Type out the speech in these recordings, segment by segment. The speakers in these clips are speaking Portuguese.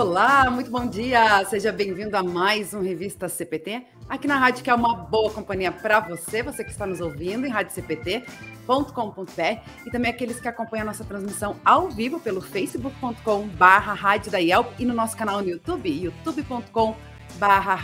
Olá, muito bom dia! Seja bem-vindo a mais um Revista CPT, aqui na rádio que é uma boa companhia para você, você que está nos ouvindo em radiocpt.com.br e também aqueles que acompanham a nossa transmissão ao vivo pelo facebook.com barra e no nosso canal no YouTube, youtube.com barra.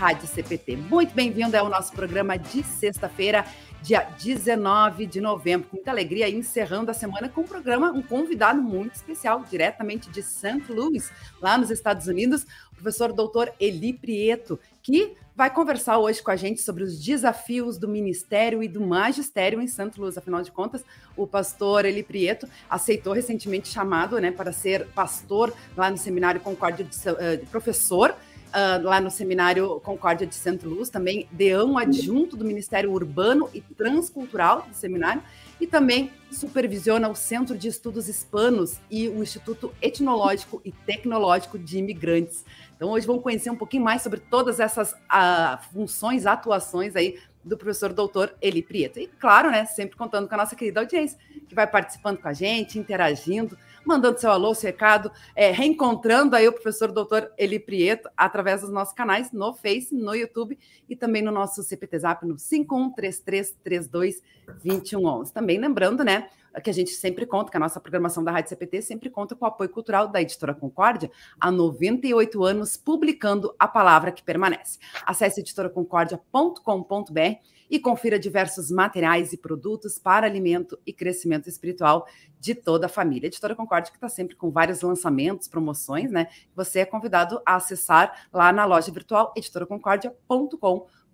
Muito bem-vindo ao nosso programa de sexta-feira, dia 19 de novembro. Com muita alegria, encerrando a semana com um programa, um convidado muito especial, diretamente de St. Louis, lá nos Estados Unidos, o professor doutor Eli Prieto, que vai conversar hoje com a gente sobre os desafios do ministério e do magistério em Santo Luz. Afinal de contas, o pastor Eli Prieto aceitou recentemente chamado né, para ser pastor lá no Seminário Concórdia de, uh, de professor uh, lá no Seminário Concórdia de Santa Luz, também deão adjunto do Ministério Urbano e Transcultural do seminário, e também supervisiona o Centro de Estudos Hispanos e o Instituto Etnológico e Tecnológico de Imigrantes. Então, hoje vamos conhecer um pouquinho mais sobre todas essas uh, funções, atuações aí do professor doutor Eli Prieto. E, claro, né, sempre contando com a nossa querida audiência, que vai participando com a gente, interagindo, mandando seu alô, seu recado, é, reencontrando aí o professor doutor Eli Prieto através dos nossos canais no Face, no YouTube e também no nosso CPT Zap no 5133322111. Também lembrando, né, que a gente sempre conta, que a nossa programação da Rádio CPT sempre conta com o apoio cultural da Editora Concórdia, há 98 anos publicando a palavra que permanece. Acesse editoraconcordia.com.br e confira diversos materiais e produtos para alimento e crescimento espiritual de toda a família. A Editora Concórdia que está sempre com vários lançamentos, promoções, né? Você é convidado a acessar lá na loja virtual editoraconcordia.com.br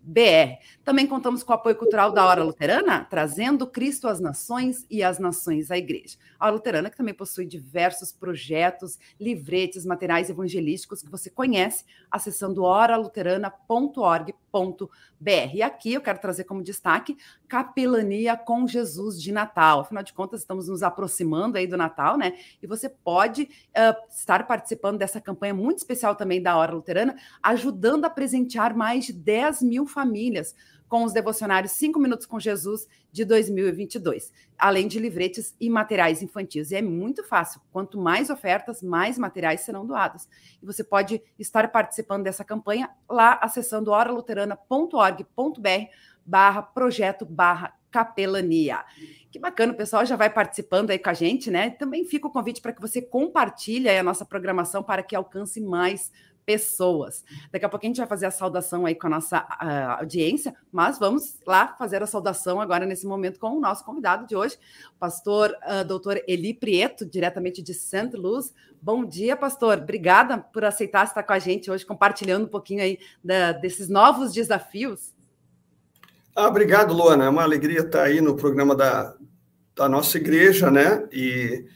br. Também contamos com o apoio cultural da Hora Luterana, trazendo Cristo às nações e as nações à igreja. A Hora Luterana que também possui diversos projetos, livretes, materiais evangelísticos que você conhece acessando oraluterana.org.br. E aqui eu quero trazer como destaque Capelania com Jesus de Natal. Afinal de contas, estamos nos aproximando aí do Natal, né? E você pode uh, estar participando dessa campanha muito especial também da Hora Luterana, ajudando a presentear mais de 10 10 mil famílias com os devocionários 5 Minutos com Jesus de 2022, além de livretes e materiais infantis. E é muito fácil. Quanto mais ofertas, mais materiais serão doados. E você pode estar participando dessa campanha lá acessando oraluterana.org.br barra projeto barra capelania. Que bacana, o pessoal já vai participando aí com a gente, né? Também fica o convite para que você compartilhe a nossa programação para que alcance mais pessoas. Daqui a pouco a gente vai fazer a saudação aí com a nossa uh, audiência, mas vamos lá fazer a saudação agora nesse momento com o nosso convidado de hoje, o pastor uh, doutor Eli Prieto, diretamente de St. Louis. Bom dia, pastor. Obrigada por aceitar estar com a gente hoje, compartilhando um pouquinho aí da, desses novos desafios. Ah, obrigado, Luana. É uma alegria estar aí no programa da, da nossa igreja, né? E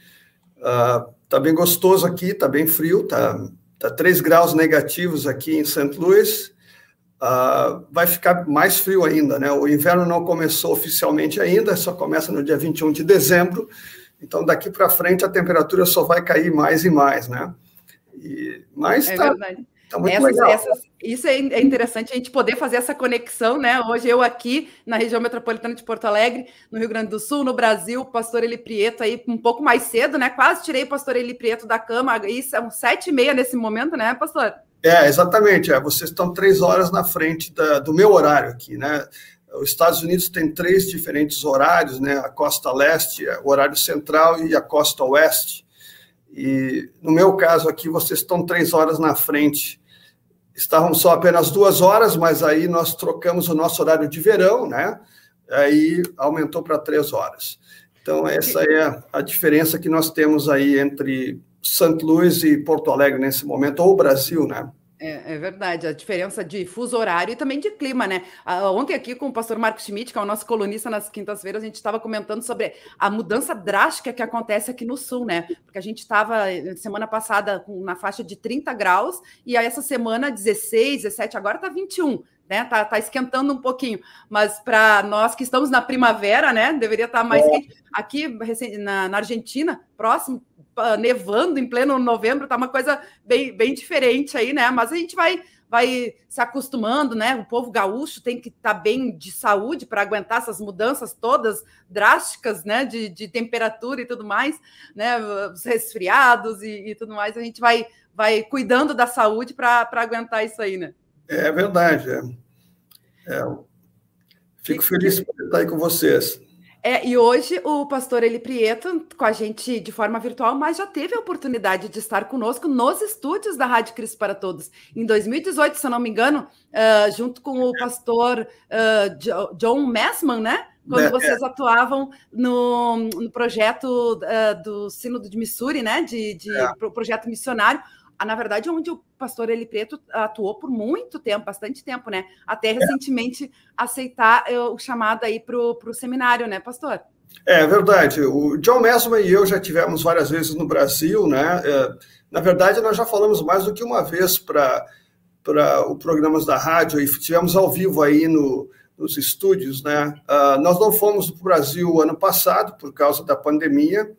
uh, tá bem gostoso aqui, tá bem frio, tá Está 3 graus negativos aqui em St. Louis. Uh, vai ficar mais frio ainda, né? O inverno não começou oficialmente ainda, só começa no dia 21 de dezembro. Então, daqui para frente, a temperatura só vai cair mais e mais, né? E, mas é tá, verdade. Muito essas. Essas, isso é, é interessante a gente poder fazer essa conexão, né? Hoje eu aqui na região metropolitana de Porto Alegre, no Rio Grande do Sul, no Brasil, o pastor Eli Prieto aí um pouco mais cedo, né? Quase tirei o pastor Eli Prieto da cama, isso são sete e meia nesse momento, né, pastor? É, exatamente. É, vocês estão três horas na frente da, do meu horário aqui, né? Os Estados Unidos tem três diferentes horários, né? A costa leste, o horário central e a costa oeste. E no meu caso aqui, vocês estão três horas na frente Estávamos só apenas duas horas, mas aí nós trocamos o nosso horário de verão, né? Aí aumentou para três horas. Então, essa é a diferença que nós temos aí entre Santo Luís e Porto Alegre nesse momento, ou o Brasil, né? É, é, verdade, a diferença de fuso horário e também de clima, né? Uh, ontem aqui com o pastor Marcos Schmidt, que é o nosso colunista nas quintas-feiras, a gente estava comentando sobre a mudança drástica que acontece aqui no sul, né? Porque a gente estava semana passada com, na faixa de 30 graus e aí essa semana 16, 17, agora está 21. Né, tá, tá esquentando um pouquinho, mas para nós que estamos na primavera, né, deveria estar tá mais é. quente. Aqui na, na Argentina, próximo, nevando em pleno novembro, tá uma coisa bem, bem diferente aí, né? Mas a gente vai vai se acostumando, né? O povo gaúcho tem que estar tá bem de saúde para aguentar essas mudanças todas drásticas, né? De, de temperatura e tudo mais, né? Os resfriados e, e, tudo mais. A gente vai vai cuidando da saúde para aguentar isso aí, né? É verdade. É. É. Fico feliz por estar aí com vocês. É, e hoje o pastor Eli Prieto com a gente de forma virtual, mas já teve a oportunidade de estar conosco nos estúdios da Rádio Cristo para Todos. Em 2018, se eu não me engano, uh, junto com o pastor uh, John Messman, né? Quando é, vocês atuavam no, no projeto uh, do Sínodo de Missouri, né? De, de é. pro projeto missionário na verdade, onde o pastor Eli Preto atuou por muito tempo, bastante tempo, né? Até é. recentemente aceitar eh, o chamado aí para o seminário, né, pastor? É verdade. O John Messman e eu já tivemos várias vezes no Brasil, né? É, na verdade, nós já falamos mais do que uma vez para para o programas da rádio e tivemos ao vivo aí no, nos estúdios, né? Uh, nós não fomos para o Brasil ano passado por causa da pandemia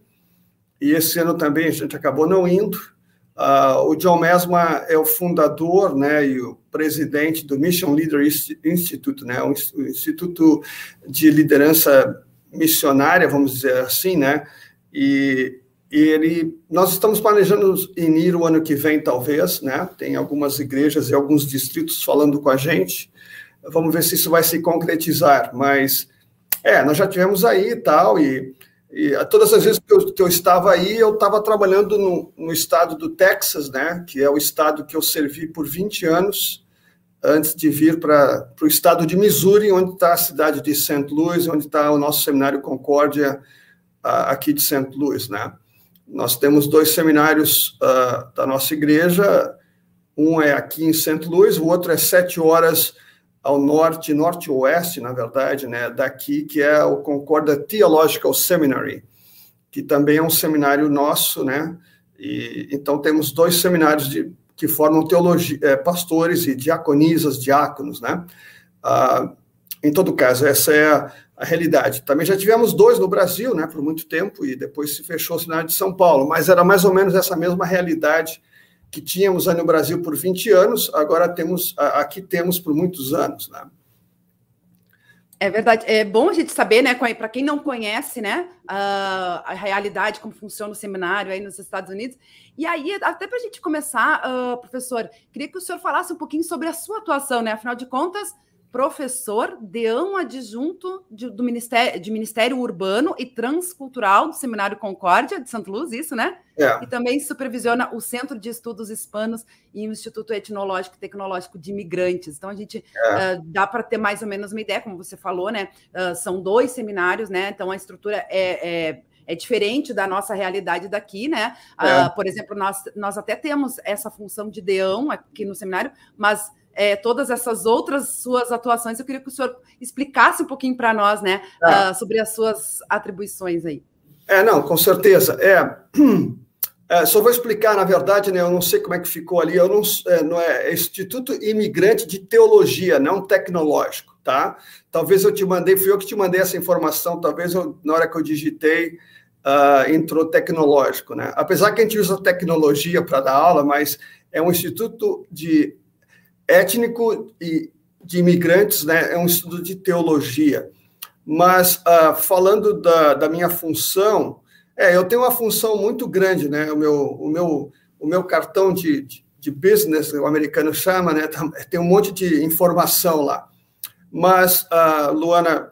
e esse ano também a gente acabou não indo. Uh, o John Mesma é o fundador né, e o presidente do Mission Leader Institute, né, o Instituto de Liderança Missionária, vamos dizer assim, né, e, e ele, nós estamos planejando ir o ano que vem, talvez, né, tem algumas igrejas e alguns distritos falando com a gente, vamos ver se isso vai se concretizar, mas, é, nós já tivemos aí e tal, e e todas as vezes que eu, que eu estava aí, eu estava trabalhando no, no, estado do Texas, né, que é o estado que eu servi por 20 anos, antes de vir para o estado de Missouri, onde está a cidade de St. Louis, onde está o nosso seminário Concórdia, aqui de St. Louis. Né. Nós temos dois seminários uh, da nossa igreja, um é aqui em St. Louis, o outro é sete horas ao norte, norte-oeste, na verdade, né, daqui, que é o Concorda Theological Seminary, que também é um seminário nosso, né, e então temos dois seminários de, que formam teologia, é, pastores e diaconisas, diáconos, né, ah, em todo caso, essa é a, a, realidade. Também já tivemos dois no Brasil, né, por muito tempo, e depois se fechou o seminário de São Paulo, mas era mais ou menos essa mesma realidade que tínhamos aí no Brasil por 20 anos, agora temos aqui temos por muitos anos, né? É verdade. É bom a gente saber, né, para quem não conhece, né, a, realidade, como funciona o seminário aí nos Estados Unidos. E aí, até para a gente começar, uh, professor, queria que o senhor falasse um pouquinho sobre a sua atuação, né? Afinal de contas, professor, deão adjunto de, do Ministério, de Ministério Urbano e Transcultural do Seminário Concórdia de Santa Luz, isso, né? É. E também supervisiona o Centro de Estudos Hispanos e o Instituto Etnológico e Tecnológico de Imigrantes. Então, a gente é. uh, dá para ter mais ou menos uma ideia, como você falou, né? Uh, são dois seminários, né? Então, a estrutura é, é é diferente da nossa realidade daqui, né? É. Uh, por exemplo, nós, nós até temos essa função de deão aqui no seminário, mas é, todas essas outras suas atuações. Eu queria que o senhor explicasse um pouquinho para nós, né, uh, sobre as suas atribuições aí. É, não, com certeza. É, é, só vou explicar, na verdade, né, eu não sei como é que ficou ali, eu não, é, não é, é Instituto Imigrante de Teologia, não tecnológico, tá? Talvez eu te mandei, fui eu que te mandei essa informação, talvez eu, na hora que eu digitei, uh, entrou tecnológico, né? Apesar que a gente usa tecnologia para dar aula, mas é um instituto de étnico e de imigrantes, né, é um estudo de teologia. Mas, uh, falando da, da, minha função, é, eu tenho uma função muito grande, né, o meu, o meu, o meu cartão de, de, de business, o americano chama, né, tem um monte de informação lá. Mas, uh, Luana,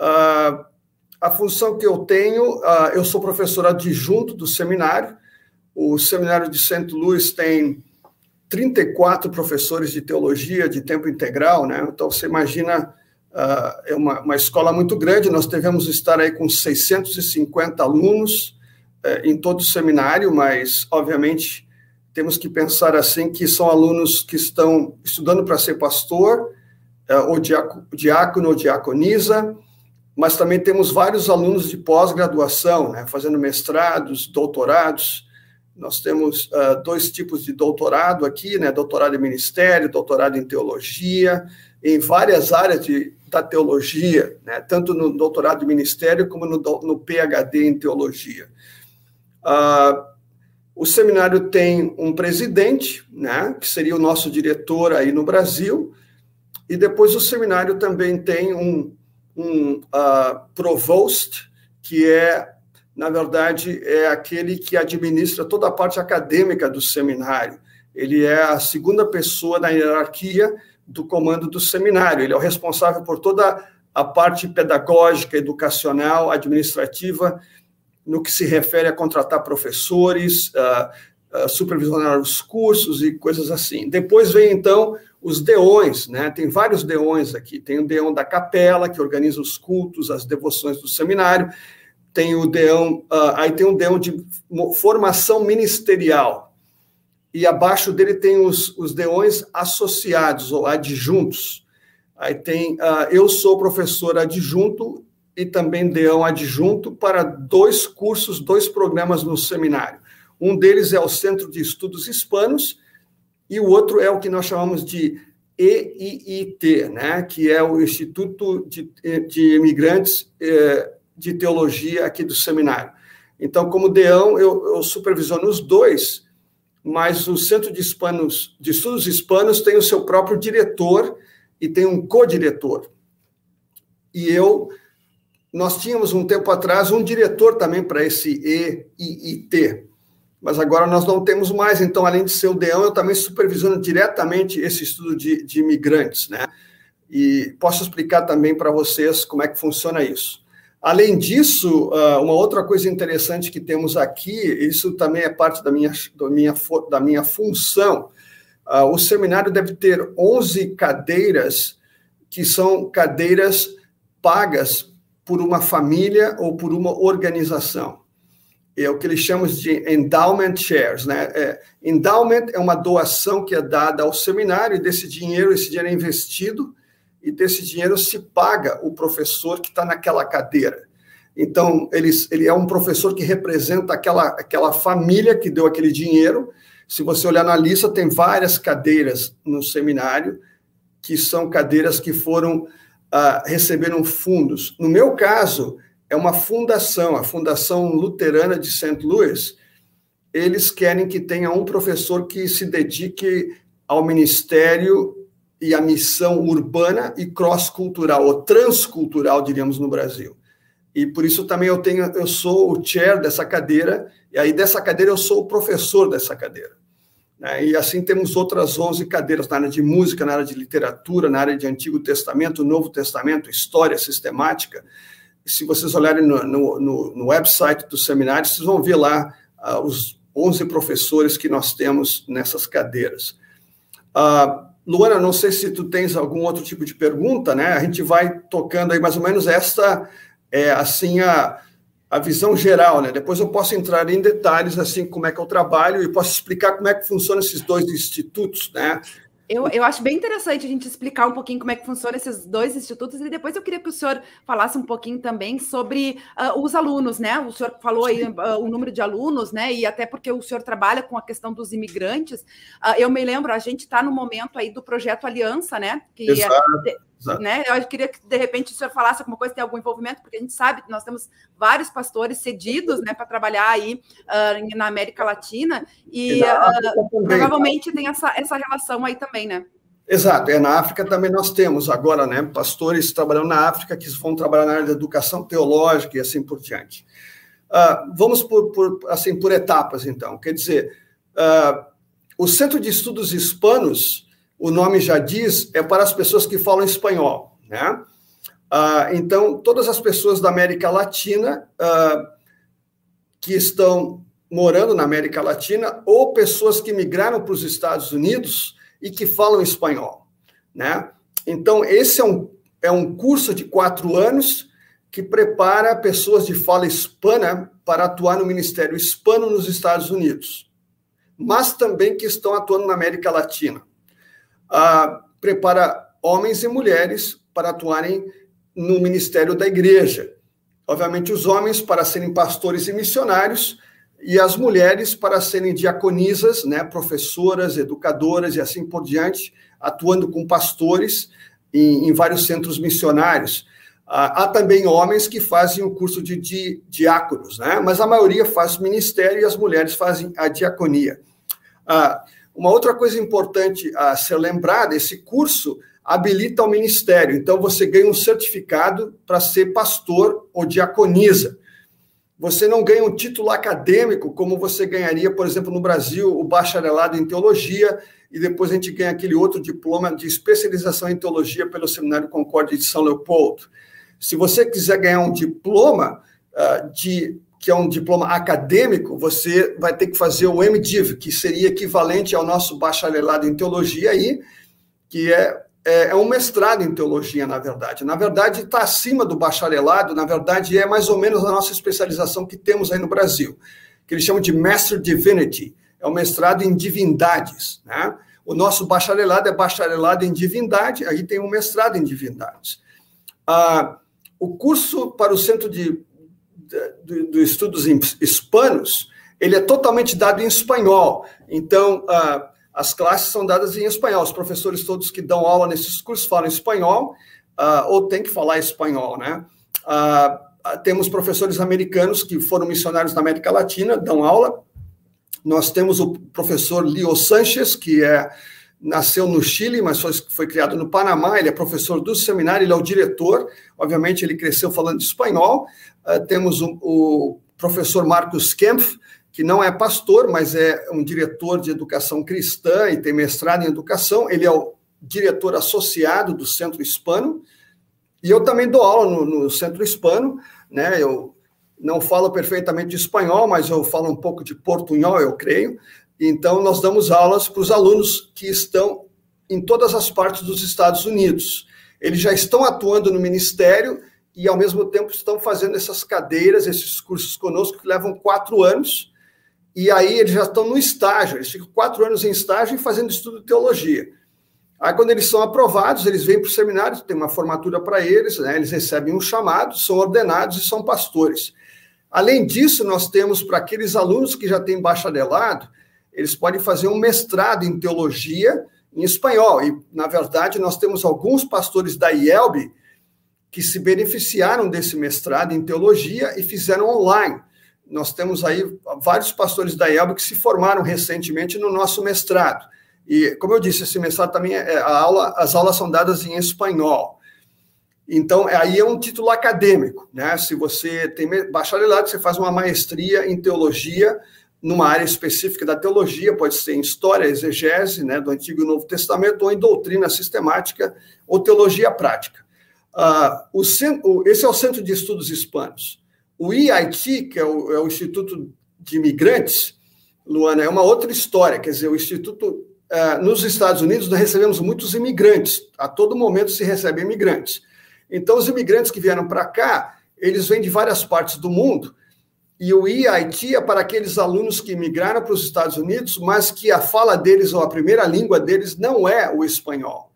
uh, a função que eu tenho, eu sou professor adjunto do seminário, o seminário de St. Louis tem 34 professores de teologia de tempo integral, né? Então, você imagina, uh, é uma, uma, escola muito grande, nós devemos estar aí com 650 alunos uh, em todo o seminário, mas, obviamente, temos que pensar assim que são alunos que estão estudando para ser pastor, uh, ou diácono ou diaconisa, mas também temos vários alunos de pós-graduação, né, fazendo mestrados, doutorados, nós temos uh, dois tipos de doutorado aqui, né? Doutorado em ministério, doutorado em teologia, em várias áreas de, da teologia, né? Tanto no doutorado em ministério como no, no PhD em teologia. Uh, o seminário tem um presidente, né? Que seria o nosso diretor aí no Brasil, e depois o seminário também tem um, um uh, provost, que é na verdade, é aquele que administra toda a parte acadêmica do seminário. ele é a segunda pessoa na hierarquia do comando do seminário. Ele é o responsável por toda a parte pedagógica, educacional, administrativa, no que se refere a contratar professores, uh, uh, supervisionar os cursos e coisas assim. Depois vem, então, os deões, né? Tem vários deões aqui. Tem o deão da capela, que organiza os cultos, as devoções do seminário. Tem o deão, uh, aí tem o deão de formação ministerial, e abaixo dele tem os, os deões associados ou adjuntos. Aí tem, uh, eu sou professor adjunto e também deão adjunto para dois cursos, dois programas no seminário. Um deles é o Centro de Estudos Hispanos e o outro é o que nós chamamos de EIIT, né, que é o Instituto de, de Imigrantes eh, de Teologia aqui do seminário. Então, como deão, eu, eu supervisiono os dois, mas o Centro de, Hispanos, de Estudos Hispanos tem o seu próprio diretor e tem um co-diretor. E eu, nós tínhamos um tempo atrás um diretor também para esse EIT, mas agora nós não temos mais. Então, além de ser o DEAN, eu também supervisiono diretamente esse estudo de, de imigrantes, né? E posso explicar também para vocês como é que funciona isso. Além disso, ah, uma outra coisa interessante que temos aqui, isso também é parte da minha, da minha, da minha função, ah, o seminário deve ter 11 cadeiras, que são cadeiras pagas por uma família ou por uma organização. É o que eles chamam de endowment shares. Né? É, endowment é uma doação que é dada ao seminário, e desse dinheiro, esse dinheiro é investido e desse dinheiro se paga o professor que está naquela cadeira. Então, ele, ele é um professor que representa aquela, aquela família que deu aquele dinheiro. Se você olhar na lista, tem várias cadeiras no seminário, que são cadeiras que foram, uh, receberam fundos. No meu caso, é uma fundação, a Fundação Luterana de St. Louis. Eles querem que tenha um professor que se dedique ao ministério e a missão urbana e cross-cultural, ou transcultural, diríamos, no Brasil. E por isso também eu tenho, eu sou o chair dessa cadeira, e aí dessa cadeira eu sou o professor dessa cadeira. Né? E assim temos outras 11 cadeiras na área de música, na área de literatura, na área de Antigo Testamento, Novo Testamento, História Sistemática. Se vocês olharem no, no, no, no website do seminário, vocês vão ver lá uh, os 11 professores que nós temos nessas cadeiras. Uh, Luana, não sei se tu tens algum outro tipo de pergunta, né? A gente vai tocando aí mais ou menos esta, é, assim, a, a visão geral, né? Depois eu posso entrar em detalhes, assim, como é que eu trabalho e posso explicar como é que funcionam esses dois institutos, né? Eu, eu acho bem interessante a gente explicar um pouquinho como é que funciona esses dois institutos e depois eu queria que o senhor falasse um pouquinho também sobre uh, os alunos, né? O senhor falou aí uh, o número de alunos, né? E até porque o senhor trabalha com a questão dos imigrantes. Uh, eu me lembro, a gente está no momento aí do projeto Aliança, né? Que é Exato. Né? Eu queria que, de repente, o senhor falasse alguma coisa, tem algum envolvimento, porque a gente sabe que nós temos vários pastores cedidos né, para trabalhar aí uh, na América Latina, e uh, provavelmente tem essa, essa relação aí também, né? Exato, é na África também nós temos agora, né, pastores trabalhando na África que vão trabalhar na área da educação teológica e assim por diante. Uh, vamos por, por, assim por etapas, então. Quer dizer, o Centro de Estudos Hispanos o nome já diz, é para as pessoas que falam espanhol, né? Ah, então, todas as pessoas da América Latina ah, que estão morando na América Latina ou pessoas que migraram para os Estados Unidos e que falam espanhol, né? Então, esse é um, é um curso de quatro anos que prepara pessoas de fala hispana para atuar no Ministério Hispano nos Estados Unidos, mas também que estão atuando na América Latina prepara homens e mulheres para atuarem no ministério da igreja. Obviamente, os homens para serem pastores e missionários, e as mulheres para serem diaconisas, né, professoras, educadoras e assim por diante, atuando com pastores em, em vários centros missionários. Ah, há também homens que fazem o curso de, de diáconos, né, mas a maioria faz ministério e as mulheres fazem a diaconia. Ah, uma outra coisa importante a ser lembrada, esse curso habilita o ministério. Então, você ganha um certificado para ser pastor ou diaconisa. você não ganha um título acadêmico como você ganharia, por exemplo, no Brasil, o bacharelado em teologia, e depois a gente ganha aquele outro diploma de especialização em teologia pelo Seminário Concórdia de São Leopoldo. Se você quiser ganhar um diploma uh, de que é um diploma acadêmico, você vai ter que fazer o MDiv, que seria equivalente ao nosso bacharelado em teologia aí, que é, é, é um mestrado em teologia, na verdade. Na verdade, está acima do bacharelado, na verdade, é mais ou menos a nossa especialização que temos aí no Brasil, que eles chamam de Master Divinity, é um mestrado em divindades, né? O nosso bacharelado é bacharelado em divindade, aí tem um mestrado em divindades. Ah, o curso para o Centro de do, do estudos hispanos, ele é totalmente dado em espanhol. Então, uh, as classes são dadas em espanhol. Os professores todos que dão aula nesses cursos falam espanhol, uh, ou tem que falar espanhol, né? Uh, temos professores americanos que foram missionários na América Latina, dão aula. Nós temos o professor Leo Sanchez, que é nasceu no Chile, mas foi, criado no Panamá. Ele é professor do seminário, ele é o diretor. Obviamente, ele cresceu falando espanhol. Uh, temos o, o, professor Marcos Kempf, que não é pastor, mas é um diretor de educação cristã e tem mestrado em educação. Ele é o diretor associado do Centro Hispano. E eu também dou aula no, no Centro Hispano, né? Eu não falo perfeitamente espanhol, mas eu falo um pouco de portunhol, eu creio. Então, nós damos aulas para os alunos que estão em todas as partes dos Estados Unidos. Eles já estão atuando no ministério e, ao mesmo tempo, estão fazendo essas cadeiras, esses cursos conosco, que levam quatro anos. E aí, eles já estão no estágio, eles ficam quatro anos em estágio e fazendo estudo de teologia. Aí, quando eles são aprovados, eles vêm para o seminário, tem uma formatura para eles, né? eles recebem um chamado, são ordenados e são pastores. Além disso, nós temos para aqueles alunos que já têm bacharelado, eles podem fazer um mestrado em teologia em espanhol. E, na verdade, nós temos alguns pastores da IELB que se beneficiaram desse mestrado em teologia e fizeram online. Nós temos aí vários pastores da IELB que se formaram recentemente no nosso mestrado. E, como eu disse, esse mestrado também é a aula, as aulas são dadas em espanhol. Então, aí é um título acadêmico, né? Se você tem bacharelado, você faz uma maestria em teologia numa área específica da teologia, pode ser em história, exegese, né, do Antigo e Novo Testamento, ou em doutrina sistemática ou teologia prática. Uh, o, esse é o Centro de Estudos Hispanos. O IIT, que é o, é o Instituto de Imigrantes, Luana, é uma outra história. Quer dizer, o Instituto. Uh, nos Estados Unidos, nós recebemos muitos imigrantes. A todo momento se recebem imigrantes. Então, os imigrantes que vieram para cá, eles vêm de várias partes do mundo e o EIT é para aqueles alunos que migraram para os Estados Unidos, mas que a fala deles ou a primeira língua deles não é o espanhol.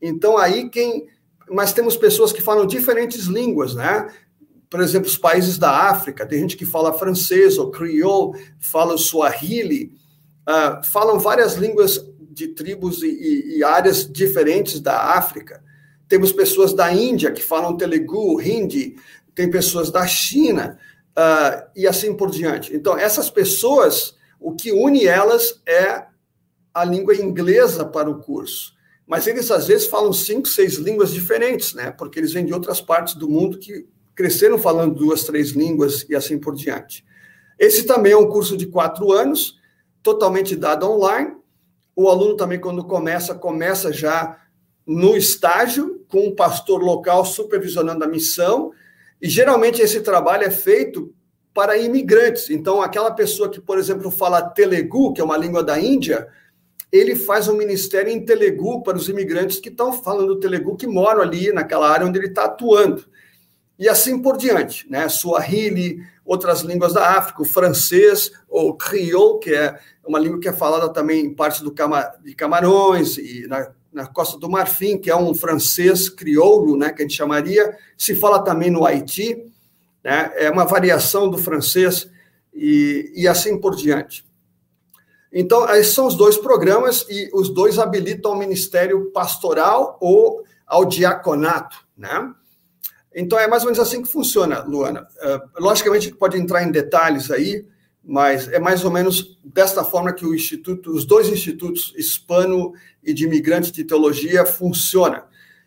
Então aí quem, mas temos pessoas que falam diferentes línguas, né? Por exemplo, os países da África, tem gente que fala francês ou crioulo, fala swahili, uh, falam várias línguas de tribos e, e, e áreas diferentes da África. Temos pessoas da Índia que falam telugu, hindi, tem pessoas da China uh, e assim por diante. Então, essas pessoas, o que une elas é a língua inglesa para o curso. Mas eles, às vezes, falam cinco, seis línguas diferentes, né? Porque eles vêm de outras partes do mundo que cresceram falando duas, três línguas e assim por diante. Esse também é um curso de quatro anos, totalmente dado online. O aluno também, quando começa, começa já no estágio, com um pastor local supervisionando a missão, e geralmente esse trabalho é feito para imigrantes. Então, aquela pessoa que, por exemplo, fala Telugu, que é uma língua da Índia, ele faz um ministério em Telugu para os imigrantes que estão falando Telugu, que moram ali naquela área onde ele está atuando. E assim por diante, né? Swahili, outras línguas da África, o francês, ou crioulo, que é uma língua que é falada também em parte do de Camarões e na na Costa do Marfim, que é um francês crioulo, né, que a gente chamaria, se fala também no Haiti, né, é uma variação do francês e, e assim por diante. Então, esses são os dois programas e os dois habilitam ao ministério pastoral ou ao diaconato, né? Então, é mais ou menos assim que funciona, Luana. Uh, logicamente, pode entrar em detalhes aí, mas é mais ou menos desta forma que o instituto, os dois institutos hispano e de imigrantes de teologia funciona.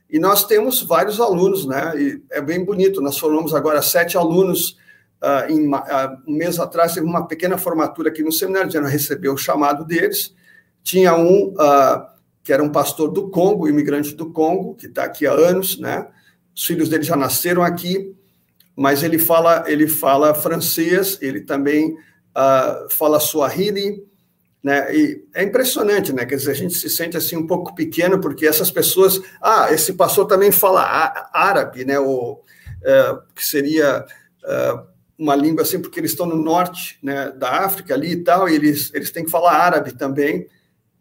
E nós temos vários alunos, né? E é bem bonito. Nós formamos agora sete alunos uh, em, uh, um mês atrás, teve uma pequena formatura aqui no seminário, já recebeu o chamado deles. Tinha um uh, que era um pastor do Congo, imigrante do Congo, que está aqui há anos, né? Os filhos dele já nasceram aqui, mas ele fala, ele fala francês, ele também fala Swahili, né? E é impressionante, né? Quer dizer, a gente se sente assim um pouco pequeno porque essas pessoas, ah, esse pastor também fala árabe, né? Ou uh, que seria uh, uma língua assim, porque eles estão no norte né, da África ali e tal, e eles, eles têm que falar árabe também.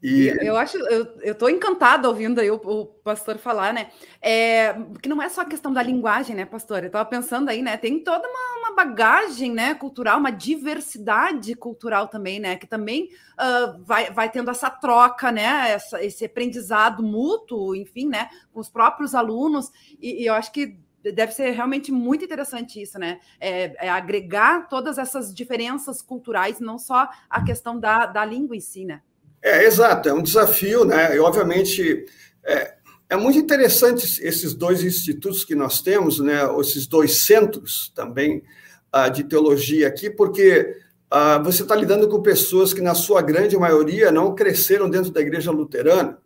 E... Eu acho, eu estou encantada ouvindo aí o, o, pastor falar, né? É, que não é só a questão da linguagem, né, pastor? Eu estava pensando aí, né? Tem toda uma, uma, bagagem, né, cultural, uma diversidade cultural também, né? Que também uh, vai, vai tendo essa troca, né? Essa, esse aprendizado mútuo, enfim, né? Com os próprios alunos. E, e eu acho que deve ser realmente muito interessante isso, né? É, é, agregar todas essas diferenças culturais, não só a questão da, da língua em si, né? É, exato, é um desafio, né? E, obviamente, é, é muito interessante esses dois institutos que nós temos, né? Esses dois centros também uh, de teologia aqui, porque uh, você está lidando com pessoas que, na sua grande maioria, não cresceram dentro da igreja luterana.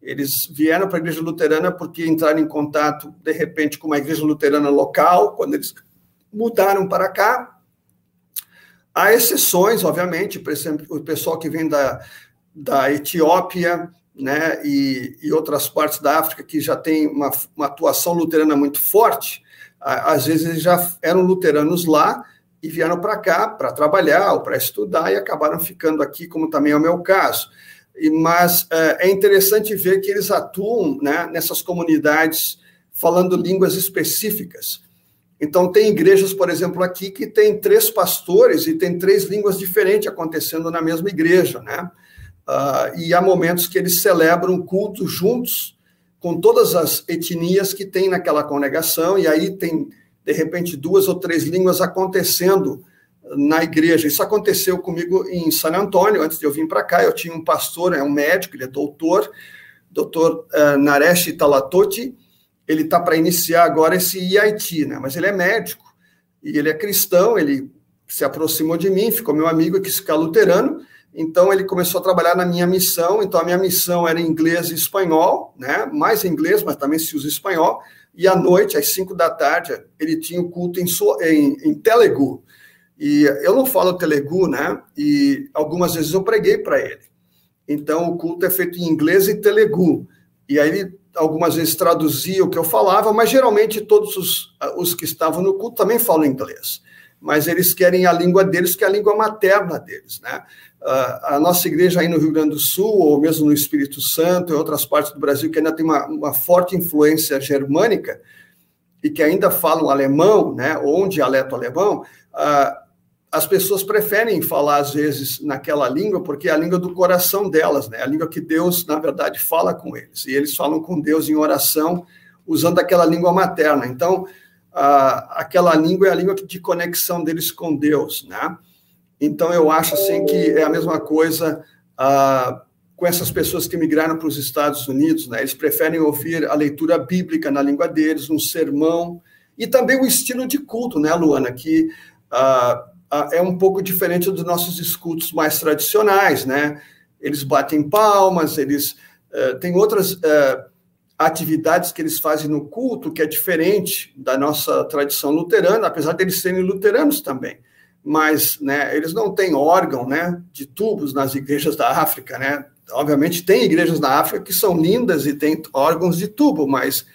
Eles vieram para a igreja luterana porque entraram em contato, de repente, com uma igreja luterana local, quando eles mudaram para cá. Há exceções, obviamente, por exemplo, o pessoal que vem da, da Etiópia né, e, e outras partes da África que já tem uma, uma atuação luterana muito forte, às vezes eles já eram luteranos lá e vieram para cá para trabalhar ou para estudar e acabaram ficando aqui, como também é o meu caso mas é, é interessante ver que eles atuam né, nessas comunidades falando línguas específicas. Então, tem igrejas, por exemplo, aqui que tem três pastores e tem três línguas diferentes acontecendo na mesma igreja, né? Uh, e há momentos que eles celebram cultos juntos com todas as etnias que tem naquela congregação, e aí tem, de repente, duas ou três línguas acontecendo na igreja. Isso aconteceu comigo em San Antônio, antes de eu vir para cá. Eu tinha um pastor, é um médico, ele é doutor, doutor uh, Naresh Talatoti. Ele está para iniciar agora esse IIT, né? mas ele é médico e ele é cristão. Ele se aproximou de mim, ficou meu amigo, quis ficar luterano. Então ele começou a trabalhar na minha missão. Então a minha missão era inglês e espanhol, né? Mais inglês, mas também se usa espanhol. E à noite, às cinco da tarde, ele tinha o culto em, em, em Telegu. E eu não falo Telegu, né? E algumas vezes eu preguei para ele. Então o culto é feito em inglês e Telegu. E aí ele algumas vezes traduzia o que eu falava, mas geralmente todos os, os que estavam no culto também falam inglês. Mas eles querem a língua deles, que é a língua materna deles, né? A nossa igreja aí no Rio Grande do Sul, ou mesmo no Espírito Santo, em outras partes do Brasil, que ainda tem uma, uma forte influência germânica, e que ainda falam alemão, né, ou um dialeto alemão, as pessoas preferem falar, às vezes, naquela língua, porque é a língua do coração delas, né? A língua que Deus, na verdade, fala com eles. E eles falam com Deus em oração, usando aquela língua materna. Então, aquela língua é a língua de conexão deles com Deus, né? Então, eu acho, assim, que é a mesma coisa a, com essas pessoas que migraram para os Estados Unidos, né? Eles preferem ouvir a leitura bíblica na língua deles, um sermão, e também o estilo de culto, né, Luana? Que... Uh, é um pouco diferente dos nossos escutos mais tradicionais, né? Eles batem palmas, eles uh, têm outras uh, atividades que eles fazem no culto que é diferente da nossa tradição luterana, apesar de eles serem luteranos também. Mas, né, eles não têm órgão, né, de tubos nas igrejas da África, né? Obviamente tem igrejas na África que são lindas e têm órgãos de tubo, mas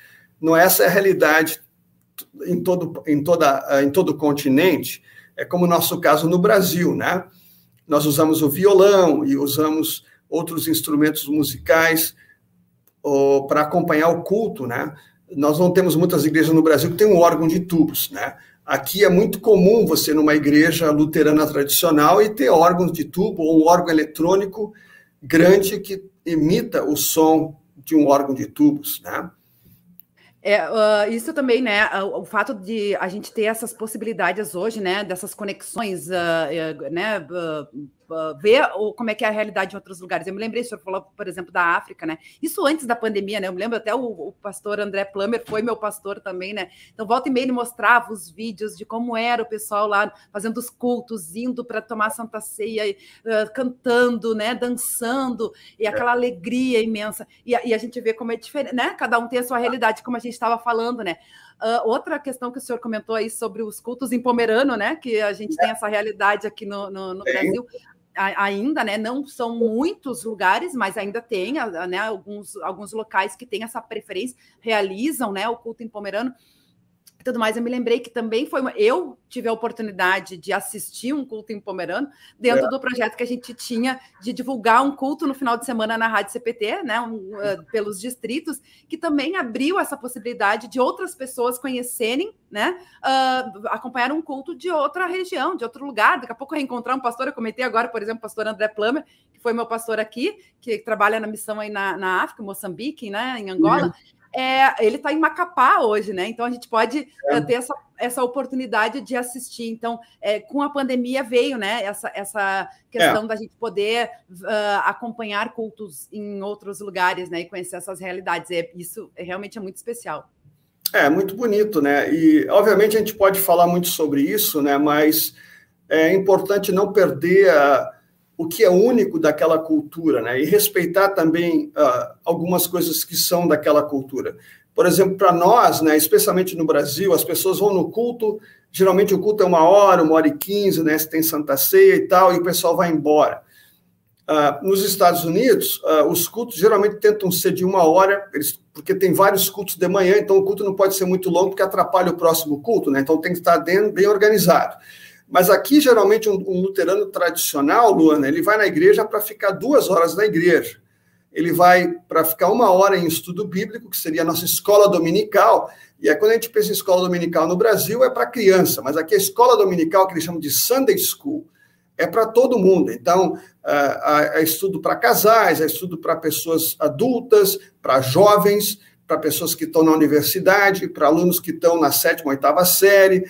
não é essa é a realidade em todo, em toda, em todo o continente é como o nosso caso no Brasil, né? Nós usamos o violão e usamos outros instrumentos musicais para acompanhar o culto, né? Nós não temos muitas igrejas no Brasil que tem um órgão de tubos, né? Aqui é muito comum você, numa igreja luterana tradicional, e ter órgãos de tubo ou um órgão eletrônico grande que imita o som de um órgão de tubos, né? É, uh, isso também, né? O, o, fato de a gente ter essas possibilidades hoje, né? Dessas conexões, uh, uh, né? Uh, ver o, como é que é a realidade em outros lugares. Eu me lembrei, o senhor falou, por exemplo, da África, né? Isso antes da pandemia, né? Eu me lembro até o, o pastor André Plummer foi meu pastor também, né? Então, volta e meia ele mostrava os vídeos de como era o pessoal lá fazendo os cultos, indo para tomar Santa Ceia, uh, cantando, né? Dançando, e é. aquela é. alegria imensa. E, e, a gente vê como é diferente, né? Cada um tem a sua realidade, como a gente estava falando, né? Uh, outra questão que o senhor comentou aí sobre os cultos em Pomerano, né? Que a gente é. tem essa realidade aqui no, no, no Brasil ainda, né? Não são muitos lugares, mas ainda tem, né? Alguns, alguns locais que têm essa preferência, realizam, né? O culto em Pomerano tudo mais, eu me lembrei que também foi uma... eu tive a oportunidade de assistir um culto em Pomerano dentro é. do projeto que a gente tinha de divulgar um culto no final de semana na Rádio CPT, né, um, uh, pelos distritos, que também abriu essa possibilidade de outras pessoas conhecerem, né, uh, acompanhar um culto de outra região, de outro lugar. Daqui a pouco reencontrar um pastor, eu comentei agora, por exemplo, o pastor André Plummer, que foi meu pastor aqui, que trabalha na missão aí na, na África, Moçambique, né, em Angola. Uhum é, ele está em Macapá hoje, né? Então a gente pode é. Eh, ter essa, essa oportunidade de assistir. Então, é, com a pandemia veio, né? Essa, essa questão é. da gente poder uh, acompanhar cultos em outros lugares, né? E conhecer essas realidades. É, isso realmente é muito especial. É, muito bonito, né? E, obviamente, a gente pode falar muito sobre isso, né? Mas é importante não perder a o que é único daquela cultura, né? E respeitar também uh, algumas coisas que são daquela cultura. Por exemplo, para nós, né, especialmente no Brasil, as pessoas vão no culto, geralmente o culto é uma hora, uma hora e quinze, né? Se tem Santa Ceia e tal, e o pessoal vai embora. Uh, nos Estados Unidos, uh, os cultos geralmente tentam ser de uma hora, eles, porque tem vários cultos de manhã, então o culto não pode ser muito longo, porque atrapalha o próximo culto, né? Então tem que estar dentro, bem organizado. Mas aqui, geralmente, um, um luterano tradicional, Luana, ele vai na igreja para ficar duas horas na igreja. Ele vai para ficar uma hora em estudo bíblico, que seria a nossa escola dominical. E aí, quando a gente pensa em escola dominical no Brasil, é para criança, mas aqui a escola dominical, que eles chamam de Sunday School, é para todo mundo. Então, é estudo para casais, é estudo para pessoas adultas, para jovens, para pessoas que estão na universidade, para alunos que estão na sétima, oitava série.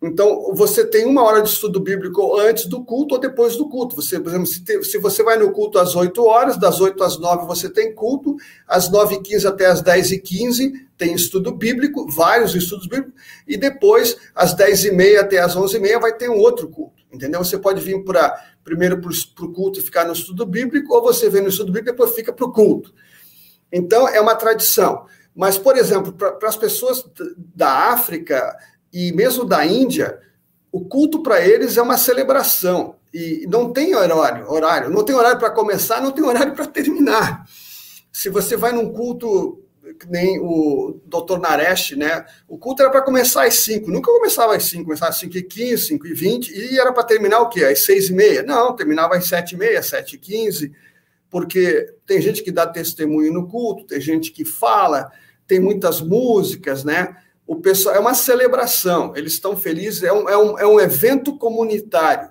Então, você tem uma hora de estudo bíblico antes do culto ou depois do culto. Você, por exemplo, se, te, se você vai no culto às 8 horas, das 8 às 9 você tem culto, às 9h15 até às 10h15 tem estudo bíblico, vários estudos bíblicos, e depois, às 10h30 até às 11h30, vai ter um outro culto. Entendeu? Você pode vir pra, primeiro para o culto e ficar no estudo bíblico, ou você vem no estudo bíblico e depois fica para o culto. Então, é uma tradição. Mas, por exemplo, para as pessoas da África, e mesmo da Índia, o culto para eles é uma celebração e não tem horário, horário, não tem horário para começar, não tem horário para terminar. Se você vai num culto nem o Dr. Naresh, né? O culto era para começar às 5, nunca começava às 5, começava às 5 e 15, 5 e 20, e era para terminar o quê? Às 6 e meia? Não, terminava às 7 e meia, 7 e 15, porque tem gente que dá testemunho no culto, tem gente que fala, tem muitas músicas, né? O pessoal é uma celebração, eles estão felizes, é um, é, um, é um evento comunitário.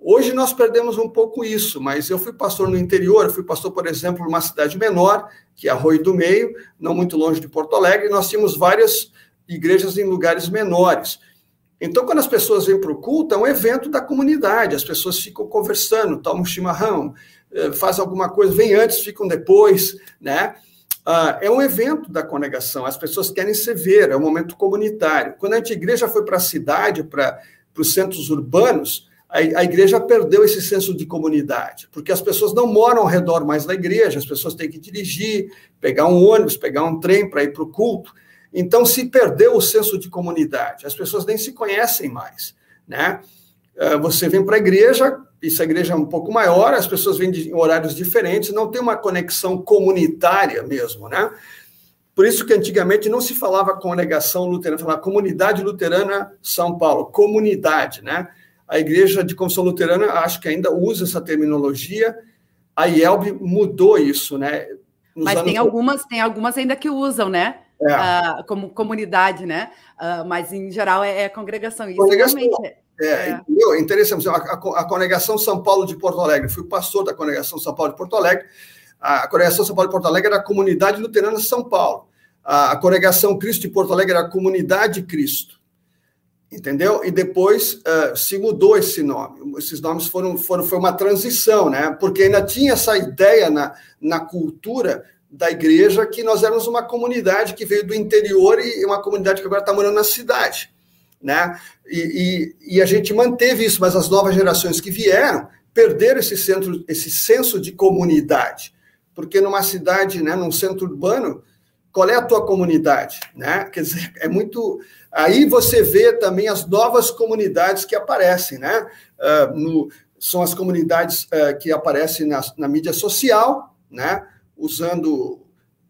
Hoje nós perdemos um pouco isso, mas eu fui pastor no interior, fui pastor, por exemplo, numa cidade menor, que é Arroio do Meio, não muito longe de Porto Alegre, e nós tínhamos várias igrejas em lugares menores. Então, quando as pessoas vêm para o culto, é um evento da comunidade, as pessoas ficam conversando, tomam chimarrão, eh, fazem alguma coisa, vêm antes, ficam depois, né? Ah, é um evento da congregação, as pessoas querem se ver, é um momento comunitário. Quando a igreja foi para a cidade, para os centros urbanos, a, a, igreja perdeu esse senso de comunidade, porque as pessoas não moram ao redor mais da igreja, as pessoas têm que dirigir, pegar um ônibus, pegar um trem para ir para o culto. Então se perdeu o senso de comunidade, as pessoas nem se conhecem mais, né? Ah, você vem para a igreja, isso a igreja é um pouco maior, as pessoas vêm em horários diferentes, não tem uma conexão comunitária mesmo, né? Por isso que antigamente não se falava congregação luterana, falava comunidade luterana São Paulo, comunidade, né? A igreja de confissão luterana acho que ainda usa essa terminologia. A IELB mudou isso, né? Nos Mas tem algumas, tem algumas ainda que usam, né? É. Uh, como comunidade, né? Uh, mas em geral é, é congregação. Isso congregação. realmente é, é. Entendeu? Interessante. A, a, a, Congregação São Paulo de Porto Alegre, fui pastor da Congregação São Paulo de Porto Alegre. A Congregação São Paulo de Porto Alegre era a Comunidade Luterana São Paulo. A, a Congregação Cristo de Porto Alegre era a Comunidade Cristo. entendeu? E depois uh, se mudou esse nome. Esses nomes foram, foram foi uma transição, né? Porque ainda tinha essa ideia na, na cultura da igreja que nós éramos uma comunidade que veio do interior e uma comunidade que agora está morando na cidade, né? E, e, e, a gente manteve isso, mas as novas gerações que vieram perderam esse centro, esse senso de comunidade, porque numa cidade, né, num centro urbano, qual é a tua comunidade, né? Quer dizer, é muito. Aí você vê também as novas comunidades que aparecem, né? Uh, no, são as comunidades uh, que aparecem na, na, mídia social, né? Usando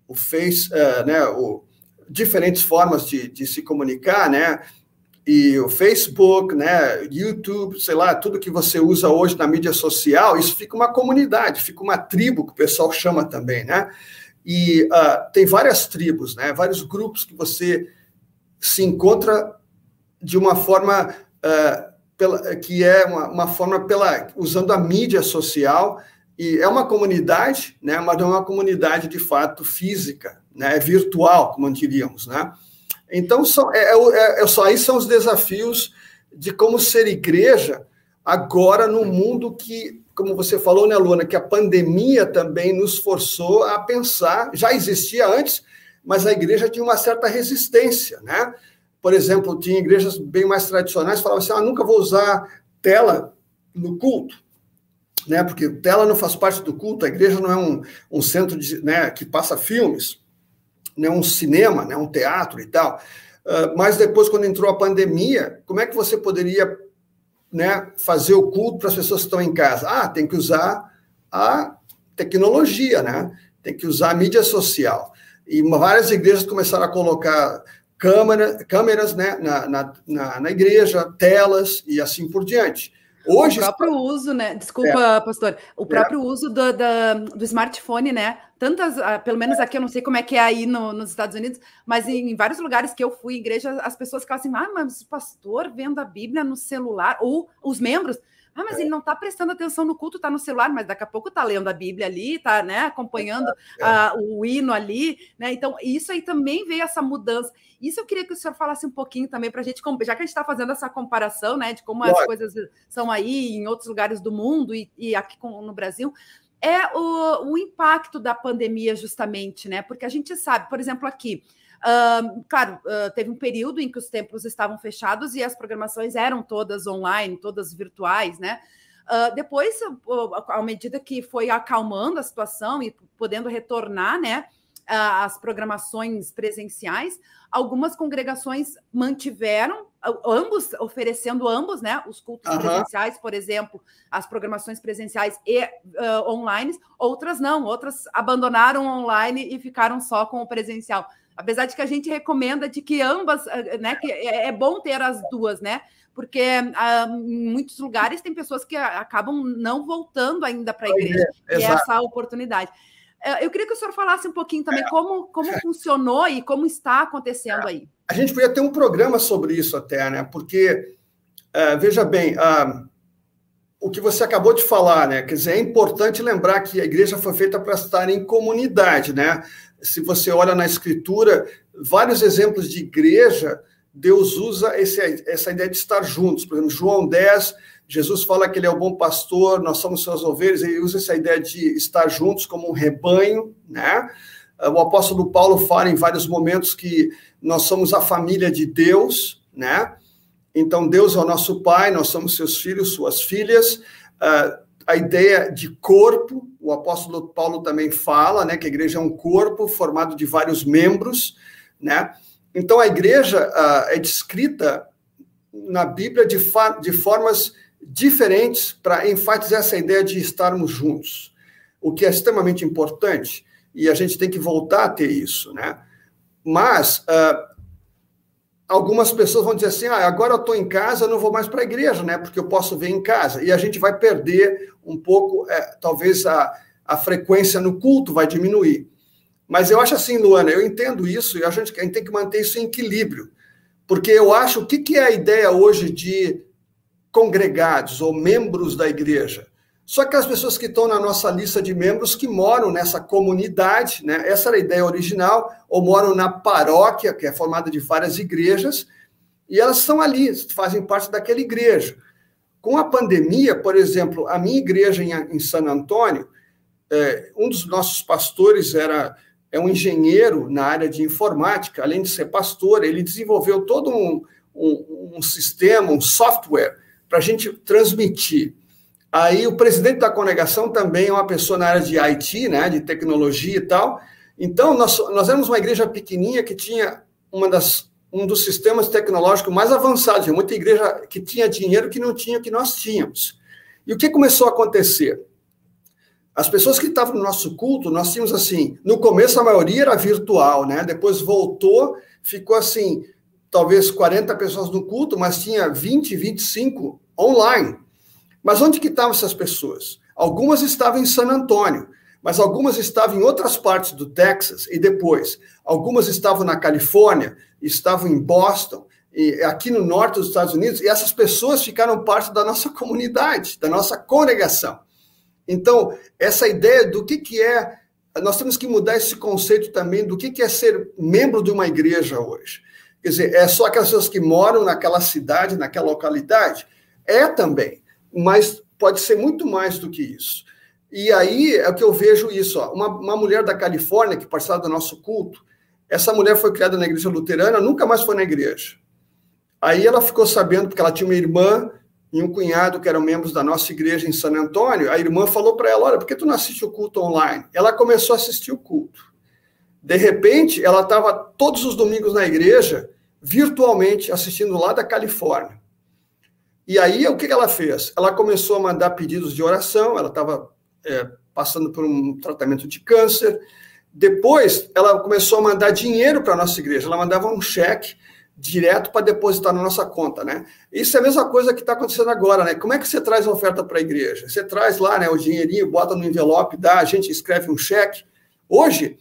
o Face, uh, né? O, diferentes formas de, de se comunicar, né? E o Facebook, né? YouTube, sei lá, tudo que você usa hoje na mídia social, isso fica uma comunidade, fica uma tribo que o pessoal chama também, né? E uh, tem várias tribos, né? vários grupos que você se encontra de uma forma uh, pela, que é uma, uma, forma pela usando a mídia social e é uma comunidade, né? Mas não é uma comunidade de fato física, né? É virtual, como diríamos, né? Então são, é, é, é, só aí são os desafios de como ser igreja agora no mundo que como você falou, né, Luana, que a pandemia também nos forçou a pensar, já existia antes, mas a igreja tinha uma certa resistência, né? Por exemplo, tinha igrejas bem mais tradicionais que falavam assim: ah, nunca vou usar tela no culto, né? Porque tela não faz parte do culto, a igreja não é um, um centro de, né, que passa filmes, não é um cinema, né, um teatro e tal. Uh, mas depois, quando entrou a pandemia, como é que você poderia né, fazer o culto para as pessoas que estão em casa? Ah, tem que usar a tecnologia, né? Tem que usar a mídia social. E várias igrejas começaram a colocar câmera, câmeras né, na, na, na, na igreja, telas e assim por diante. Hoje, o próprio uso, né? Desculpa, é. pastor. O próprio é. uso do, do, do, smartphone, né? Tantas, ah, pelo menos aqui, eu não sei como é que é aí no, nos Estados Unidos, mas em, em, vários lugares que eu fui, igreja, as pessoas falam assim: ah, mas o pastor vendo a Bíblia no celular, ou os membros. Ah, mas é. ele não está prestando atenção no culto, está no celular, mas daqui a pouco está lendo a Bíblia ali, está né, acompanhando é. uh, o hino ali, né? Então, isso aí também veio essa mudança. Isso eu queria que o senhor falasse um pouquinho também para a gente, já que a gente está fazendo essa comparação, né, de como as coisas são aí em outros lugares do mundo e, e aqui no Brasil, é o, o impacto da pandemia, justamente, né? Porque a gente sabe, por exemplo, aqui. Uh, claro, uh, teve um período em que os templos estavam fechados e as programações eram todas online, todas virtuais, né? Uh, depois, à medida que foi acalmando a situação e podendo retornar, né, as programações presenciais, algumas congregações mantiveram ambos oferecendo ambos, né, os cultos uhum. presenciais, por exemplo, as programações presenciais e uh, online, outras não, outras abandonaram online e ficaram só com o presencial. Apesar de que a gente recomenda de que ambas, né, que é, é bom ter as duas, né? Porque uh, em muitos lugares tem pessoas que acabam não voltando ainda para a igreja, é, e é essa oportunidade. É, eu queria que o senhor falasse um pouquinho também é, como, como é, funcionou e como está acontecendo é, aí. A gente podia ter um programa sobre isso até, né? Porque, é, veja bem, o que você acabou de falar, né? Quer dizer, é importante lembrar que a igreja foi feita para estar em comunidade, né? Se você olha na escritura, vários exemplos de igreja, Deus usa esse, essa ideia de estar juntos. Por exemplo, João 10, Jesus fala que ele é o bom pastor, nós somos suas ovelhas, ele usa essa ideia de estar juntos como um rebanho, né? O apóstolo Paulo fala em vários momentos que nós somos a família de Deus, né? Então, Deus é o nosso pai, nós somos seus filhos, suas filhas. a ideia de corpo, o apóstolo Paulo também fala, né? Que a igreja é um corpo formado de vários membros, né? Então, a igreja é descrita na Bíblia de, de formas diferentes para enfatizar essa ideia de estarmos juntos, o que é extremamente importante e a gente tem que voltar a ter isso, né? Mas uh, algumas pessoas vão dizer assim: ah, agora eu estou em casa, eu não vou mais para a igreja, né? Porque eu posso ver em casa. E a gente vai perder um pouco, é, talvez a, a frequência no culto vai diminuir. Mas eu acho assim, Luana, eu entendo isso e a gente, a gente tem que manter isso em equilíbrio. Porque eu acho, o que, que é a ideia hoje de congregados ou membros da igreja. Só que as pessoas que estão na nossa lista de membros que moram nessa comunidade, né? Essa era a ideia original, ou moram na paróquia, que é formada de várias igrejas, E elas estão ali, fazem parte daquela igreja. Com a pandemia, por exemplo, a minha igreja em, em San Antônio, é, um dos nossos pastores era é um engenheiro na área de informática, além de ser pastor, ele desenvolveu todo um, um, um sistema, um software para a gente transmitir. Aí o presidente da congregação também é uma pessoa na área de IT, né, de tecnologia e tal. Então, nós, nós éramos uma igreja pequenininha que tinha uma das, um dos sistemas tecnológicos mais avançados. Muita igreja que tinha dinheiro que não tinha o que nós tínhamos. E o que começou a acontecer? As pessoas que estavam no nosso culto, nós tínhamos assim, no começo a maioria era virtual, né? Depois voltou, ficou assim, talvez 40 pessoas no culto, mas tinha 20, 25 online. Mas onde que estavam essas pessoas? Algumas estavam em San Antônio, mas algumas estavam em outras partes do Texas e depois, algumas estavam na Califórnia, estavam em Boston, e aqui no norte dos Estados Unidos, e essas pessoas ficaram parte da nossa comunidade, da nossa congregação. Então, essa ideia do que, que é. Nós temos que mudar esse conceito também do que, que é ser membro de uma igreja hoje. Quer dizer, é só aquelas pessoas que moram naquela cidade, naquela localidade? É também, mas pode ser muito mais do que isso. E aí é que eu vejo isso. Ó, uma, uma mulher da Califórnia que participava do nosso culto, essa mulher foi criada na igreja luterana, nunca mais foi na igreja. Aí ela ficou sabendo, porque ela tinha uma irmã e um cunhado que eram membros da nossa igreja em San Antônio, a irmã falou para ela: Olha, por que tu não assiste o culto online? Ela começou a assistir o culto. De repente, ela estava todos os domingos na igreja, virtualmente, assistindo lá da Califórnia. E aí, o que ela fez? Ela começou a mandar pedidos de oração, ela estava é, passando por um tratamento de câncer. Depois, ela começou a mandar dinheiro para a nossa igreja, ela mandava um cheque direto para depositar na nossa conta, né? Isso é a mesma coisa que está acontecendo agora, né? Como é que você traz a oferta para a igreja? Você traz lá, né, o dinheirinho, bota no envelope, dá, a gente escreve um cheque. Hoje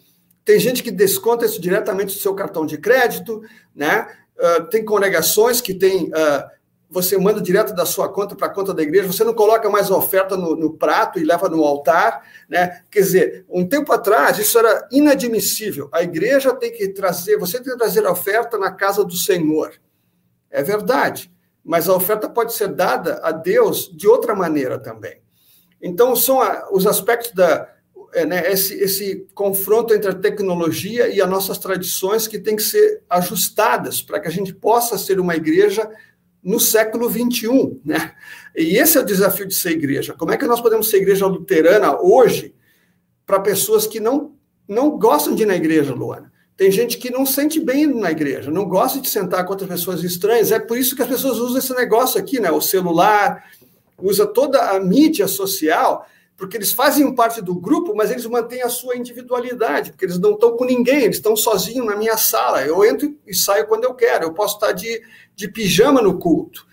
tem gente que desconta isso diretamente do seu cartão de crédito, né? Uh, tem congregações que tem uh, você manda direto da sua conta para a conta da igreja, você não coloca mais a oferta no, no, prato e leva no altar, né? Quer dizer, um tempo atrás isso era inadmissível. A igreja tem que trazer, você tem que trazer a oferta na casa do Senhor. É verdade, mas a oferta pode ser dada a Deus de outra maneira também. Então, são a, os aspectos da. É, né, esse, esse confronto entre a tecnologia e as nossas tradições que tem que ser ajustadas para que a gente possa ser uma igreja no século XXI, né? E esse é o desafio de ser igreja. Como é que nós podemos ser igreja luterana hoje para pessoas que não, não gostam de ir na igreja, Luana? Tem gente que não sente bem na igreja, não gosta de sentar com outras pessoas estranhas. É por isso que as pessoas usam esse negócio aqui, né? O celular, usa toda a mídia social, porque eles fazem parte do grupo, mas eles mantêm a sua individualidade, porque eles não estão com ninguém, eles estão sozinhos na minha sala. Eu entro e saio quando eu quero. Eu posso estar de de pijama no culto.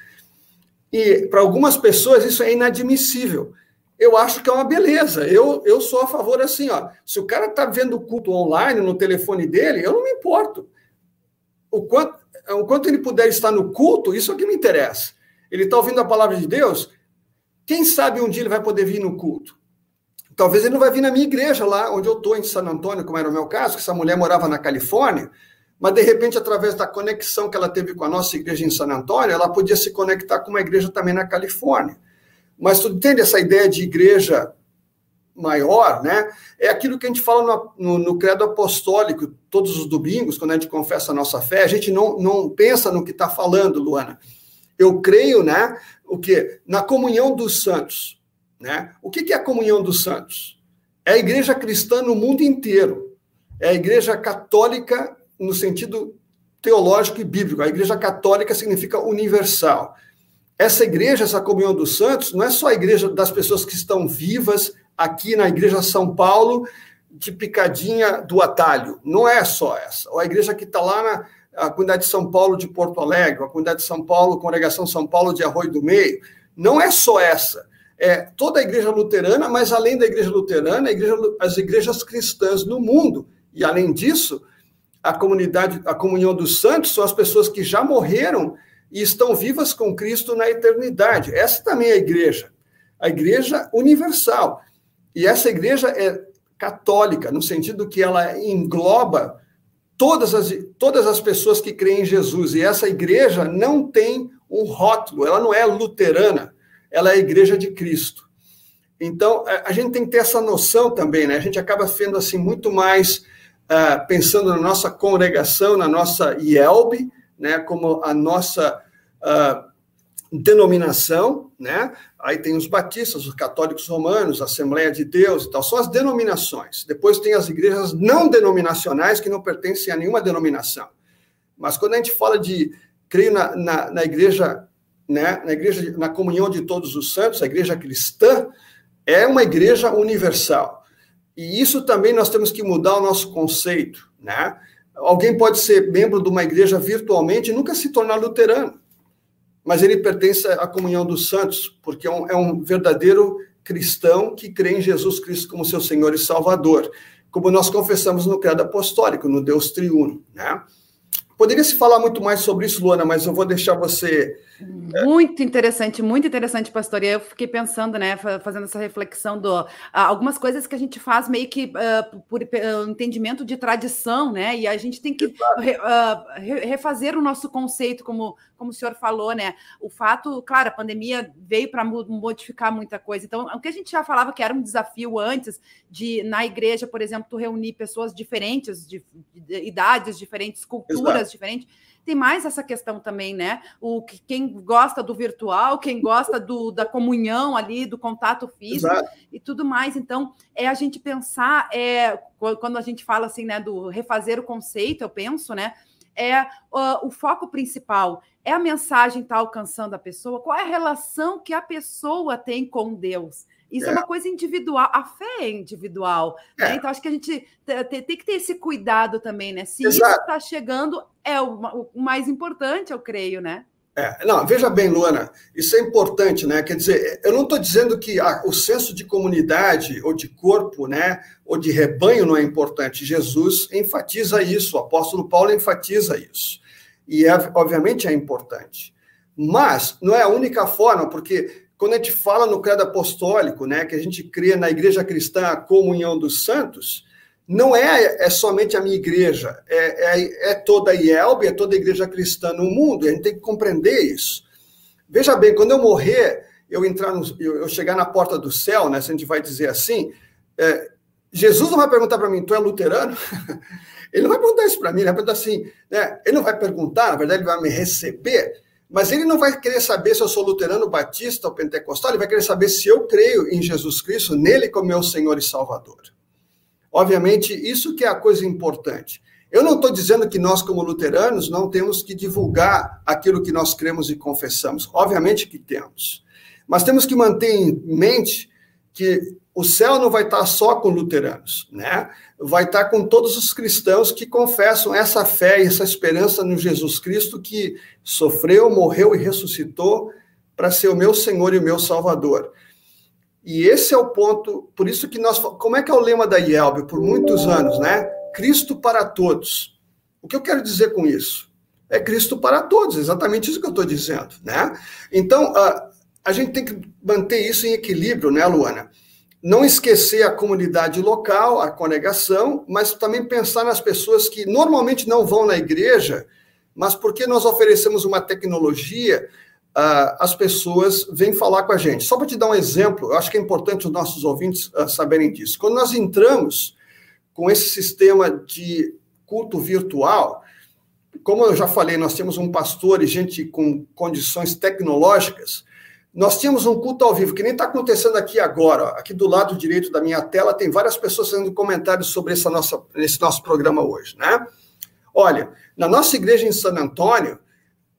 E para algumas pessoas isso é inadmissível. Eu acho que é uma beleza. Eu, eu sou a favor assim, ó. Se o cara está vendo o culto online no telefone dele, eu não me importo. O quanto, o quanto ele puder estar no culto, isso é o que me interessa. Ele está ouvindo a palavra de Deus. Quem sabe um dia ele vai poder vir no culto? Talvez ele não vai vir na minha igreja lá, onde eu estou, em San Antônio, como era o meu caso, que essa mulher morava na Califórnia mas de repente, através da conexão que ela teve com a nossa igreja em San Antônio, ela podia se conectar com uma igreja também na Califórnia. Mas tu entende essa ideia de igreja maior, né? É aquilo que a gente fala no, no, no, credo apostólico todos os domingos, quando a gente confessa a nossa fé, a gente não, não pensa no que está falando, Luana. Eu creio, né? O que? Na comunhão dos santos. Né? O que, é a comunhão dos santos? É a igreja cristã no mundo inteiro. É a igreja católica no sentido teológico e bíblico. A Igreja Católica significa universal. Essa igreja, essa comunhão dos santos, não é só a igreja das pessoas que estão vivas aqui na Igreja São Paulo, de picadinha do atalho. Não é só essa. Ou a igreja que está lá na a comunidade de São Paulo de Porto Alegre, a comunidade de São Paulo, congregação São Paulo de Arroio do Meio. Não é só essa. É toda a igreja luterana, mas além da igreja luterana, igreja, as igrejas cristãs no mundo. E além disso, a comunidade, a comunhão dos santos são as pessoas que já morreram e estão vivas com Cristo na eternidade. Essa também é a igreja, a igreja universal. E essa igreja é católica, no sentido que ela engloba todas as, todas as pessoas que creem em Jesus. E essa igreja não tem um rótulo, ela não é luterana, ela é a igreja de Cristo. Então, a gente tem que ter essa noção também, né? A gente acaba sendo assim muito mais uh, pensando na nossa congregação, na nossa IELB, né? Como a nossa uh, denominação, né? Aí tem os batistas, os católicos romanos, a Assembleia de Deus e tal, são as denominações. Depois tem as igrejas não denominacionais que não pertencem a nenhuma denominação. Mas quando a gente fala de creio na, na, na igreja, né, na igreja, na comunhão de todos os santos, a igreja cristã é uma igreja universal. E isso também nós temos que mudar o nosso conceito, né? Alguém pode ser membro de uma igreja virtualmente e nunca se tornar luterano mas ele pertence à comunhão dos santos, porque é um, é um verdadeiro cristão que crê em Jesus Cristo como seu Senhor e Salvador, como nós confessamos no credo apostólico, no Deus triuno, né? Poderia se falar muito mais sobre isso, Luana, mas eu vou deixar você. Muito interessante, muito interessante, pastor. E eu fiquei pensando, né, fazendo essa reflexão do uh, algumas coisas que a gente faz meio que uh, por uh, entendimento de tradição, né? E a gente tem que re, refazer o nosso conceito, como, como o senhor falou, né? O fato, claro, a pandemia veio para modificar muita coisa. Então, o que a gente já falava que era um desafio antes de, na igreja, por exemplo, reunir pessoas diferentes, de, de idades diferentes, culturas. Exato diferente. Tem mais essa questão também, né? O quem gosta do virtual, quem gosta do, da comunhão ali, do contato físico Exato. e tudo mais. Então, é a gente pensar, é, quando a gente fala assim, né, do refazer o conceito, eu penso, né? É uh, o foco principal é a mensagem estar tá alcançando a pessoa, qual é a relação que a pessoa tem com Deus. Isso é. é, uma coisa individual, a fé é individual. Né? É. Né? Então, acho que a gente tem, que ter esse cuidado também, né? Se Exato. isso está chegando, é o, o, mais importante, eu creio, né? É, não, veja bem, Luana, isso é importante, né? Quer dizer, eu não estou dizendo que ah, o senso de comunidade ou de corpo, né, ou de rebanho não é importante. Jesus enfatiza isso, o apóstolo Paulo enfatiza isso. E, é, obviamente, é importante. Mas não é a única forma, porque quando a gente fala no credo apostólico, né, que a gente crê na igreja cristã, a comunhão dos santos, não é, é somente a minha igreja, é, é, é toda a IELB, é toda a igreja cristã no mundo, a gente tem que compreender isso. Veja bem, quando eu morrer, eu entrar no, eu, eu chegar na porta do céu, né, se a gente vai dizer assim, é, Jesus não vai perguntar para mim, tu é luterano? ele não vai perguntar isso para mim, ele vai perguntar assim, né, ele não vai perguntar, na verdade ele vai me receber, mas ele não vai querer saber se eu sou luterano, batista ou pentecostal, ele vai querer saber se eu creio em Jesus Cristo, nele como meu Senhor e Salvador. Obviamente, isso que é a coisa importante. Eu não estou dizendo que nós, como luteranos, não temos que divulgar aquilo que nós cremos e confessamos. Obviamente que temos. Mas temos que manter em mente que o céu não vai estar só com luteranos, né? Vai estar com todos os cristãos que confessam essa fé e essa esperança no Jesus Cristo que sofreu, morreu e ressuscitou para ser o meu Senhor e o meu Salvador. E esse é o ponto, por isso que nós, como é que é o lema da IELB por muitos anos, né? Cristo para todos. O que eu quero dizer com isso? É Cristo para todos, exatamente isso que eu estou dizendo, né? Então, a, a gente tem que manter isso em equilíbrio, né, Luana? não esquecer a comunidade local, a congregação, mas também pensar nas pessoas que normalmente não vão na igreja, mas porque nós oferecemos uma tecnologia, uh, as pessoas vêm falar com a gente. Só para te dar um exemplo, eu acho que é importante os nossos ouvintes uh, saberem disso. Quando nós entramos com esse sistema de culto virtual, como eu já falei, nós temos um pastor e gente com condições tecnológicas, nós tínhamos um culto ao vivo, que nem está acontecendo aqui agora. Aqui do lado direito da minha tela tem várias pessoas fazendo comentários sobre essa nossa, esse nosso programa hoje, né? Olha, na nossa igreja em San Antônio,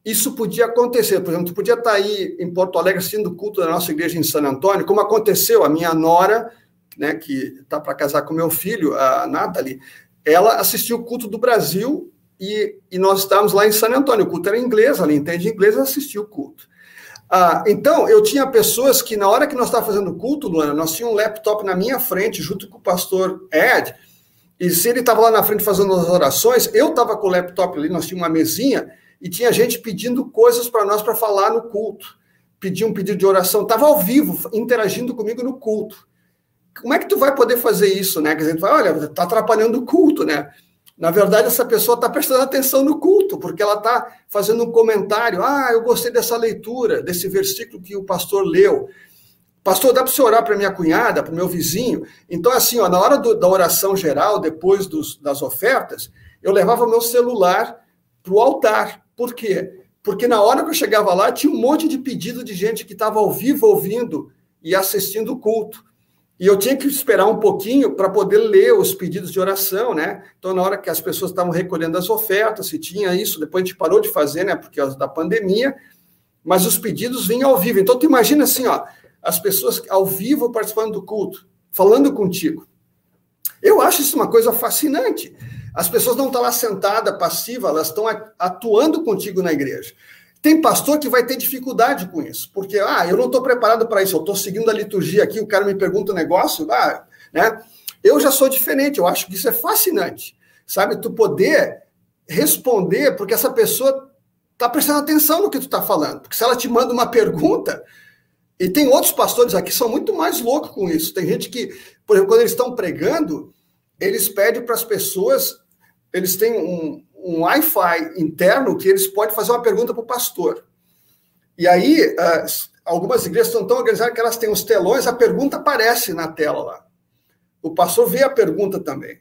isso podia acontecer. Por exemplo, tu podia estar tá aí em Porto Alegre assistindo o culto da nossa igreja em San Antônio, como aconteceu, a minha nora, né, que está para casar com meu filho, a Nathalie, ela assistiu o culto do Brasil e, e nós estávamos lá em San Antônio. O culto era em inglês, ela entende inglês, ela assistiu o culto. Ah, então, eu tinha pessoas que, na hora que nós estávamos fazendo culto, Luana, nós tínhamos um laptop na minha frente, junto com o pastor Ed, e se ele estava lá na frente fazendo as orações, eu estava com o laptop ali, nós tínhamos uma mesinha, e tinha gente pedindo coisas para nós para falar no culto. Pedir um pedido de oração, estava ao vivo, interagindo comigo no culto. Como é que tu vai poder fazer isso, né? Quer dizer, tu vai, olha, está atrapalhando o culto, né? Na verdade, essa pessoa está prestando atenção no culto, porque ela está fazendo um comentário. Ah, eu gostei dessa leitura, desse versículo que o pastor leu. Pastor, dá para você orar para minha cunhada, para o meu vizinho? Então, assim, ó, na hora do, da oração geral, depois dos, das ofertas, eu levava meu celular para o altar. Por quê? Porque na hora que eu chegava lá, tinha um monte de pedido de gente que estava ao vivo ouvindo e assistindo o culto. E eu tinha que esperar um pouquinho para poder ler os pedidos de oração, né? Então, na hora que as pessoas estavam recolhendo as ofertas, se tinha isso, depois a gente parou de fazer, né? Por causa da pandemia, mas os pedidos vinham ao vivo. Então, tu imagina assim, ó, as pessoas ao vivo participando do culto, falando contigo. Eu acho isso uma coisa fascinante. As pessoas não estão lá sentadas, passivas, elas estão atuando contigo na igreja. Tem pastor que vai ter dificuldade com isso, porque, ah, eu não estou preparado para isso, eu estou seguindo a liturgia aqui, o cara me pergunta um negócio, ah, né? Eu já sou diferente, eu acho que isso é fascinante, sabe? Tu poder responder, porque essa pessoa está prestando atenção no que tu está falando, porque se ela te manda uma pergunta, e tem outros pastores aqui que são muito mais loucos com isso. Tem gente que, por exemplo, quando eles estão pregando, eles pedem para as pessoas, eles têm um, um Wi-Fi interno que eles podem fazer uma pergunta para o pastor. E aí, uh, algumas igrejas estão tão organizadas que elas têm os telões, a pergunta aparece na tela lá. O pastor vê a pergunta também.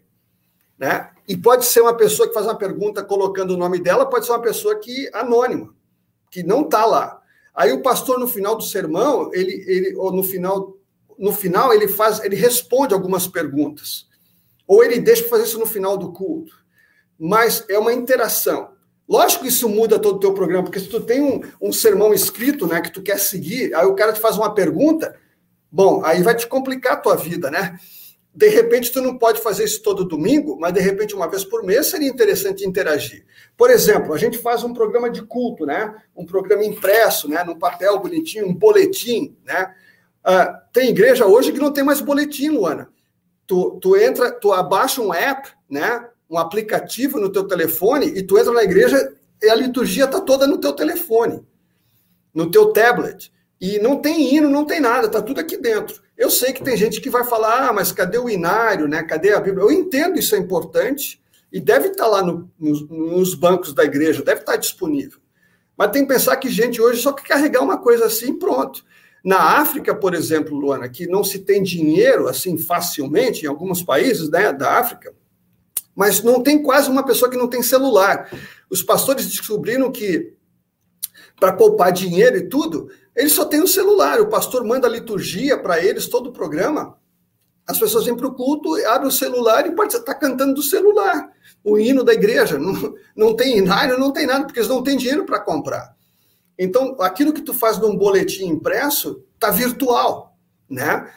Né? E pode ser uma pessoa que faz uma pergunta colocando o nome dela, pode ser uma pessoa que anônima, que não está lá. Aí o pastor, no final do sermão, ele, ele ou no final, no final, ele faz, ele responde algumas perguntas. Ou ele deixa fazer isso no final do culto mas é uma interação. Lógico que isso muda todo o teu programa, porque se tu tem um, um sermão escrito, né, que tu quer seguir, aí o cara te faz uma pergunta, bom, aí vai te complicar a tua vida, né? De repente tu não pode fazer isso todo domingo, mas de repente uma vez por mês seria interessante interagir. Por exemplo, a gente faz um programa de culto, né? Um programa impresso, né? Num papel bonitinho, um boletim, né? Uh, tem igreja hoje que não tem mais boletim, Luana. Tu, tu entra, tu abaixa um app, né? Um aplicativo no teu telefone e tu entra na igreja e a liturgia está toda no teu telefone, no teu tablet. E não tem hino, não tem nada, está tudo aqui dentro. Eu sei que tem gente que vai falar, ah, mas cadê o inário, né? Cadê a Bíblia? Eu entendo isso é importante e deve estar tá lá no, nos, nos, bancos da igreja, deve estar tá disponível. Mas tem que pensar que gente hoje só quer carregar uma coisa assim pronto. Na África, por exemplo, Luana, que não se tem dinheiro assim facilmente, em alguns países né, da África, mas não tem quase uma pessoa que não tem celular. Os pastores descobriram que para poupar dinheiro e tudo, eles só têm o um celular. O pastor manda a liturgia para eles, todo o programa. As pessoas vêm para o culto, abrem o celular e estar cantando do celular. O hino da igreja. Não, não tem inário, não tem nada, porque eles não têm dinheiro para comprar. Então, aquilo que tu faz num boletim impresso está virtual, né?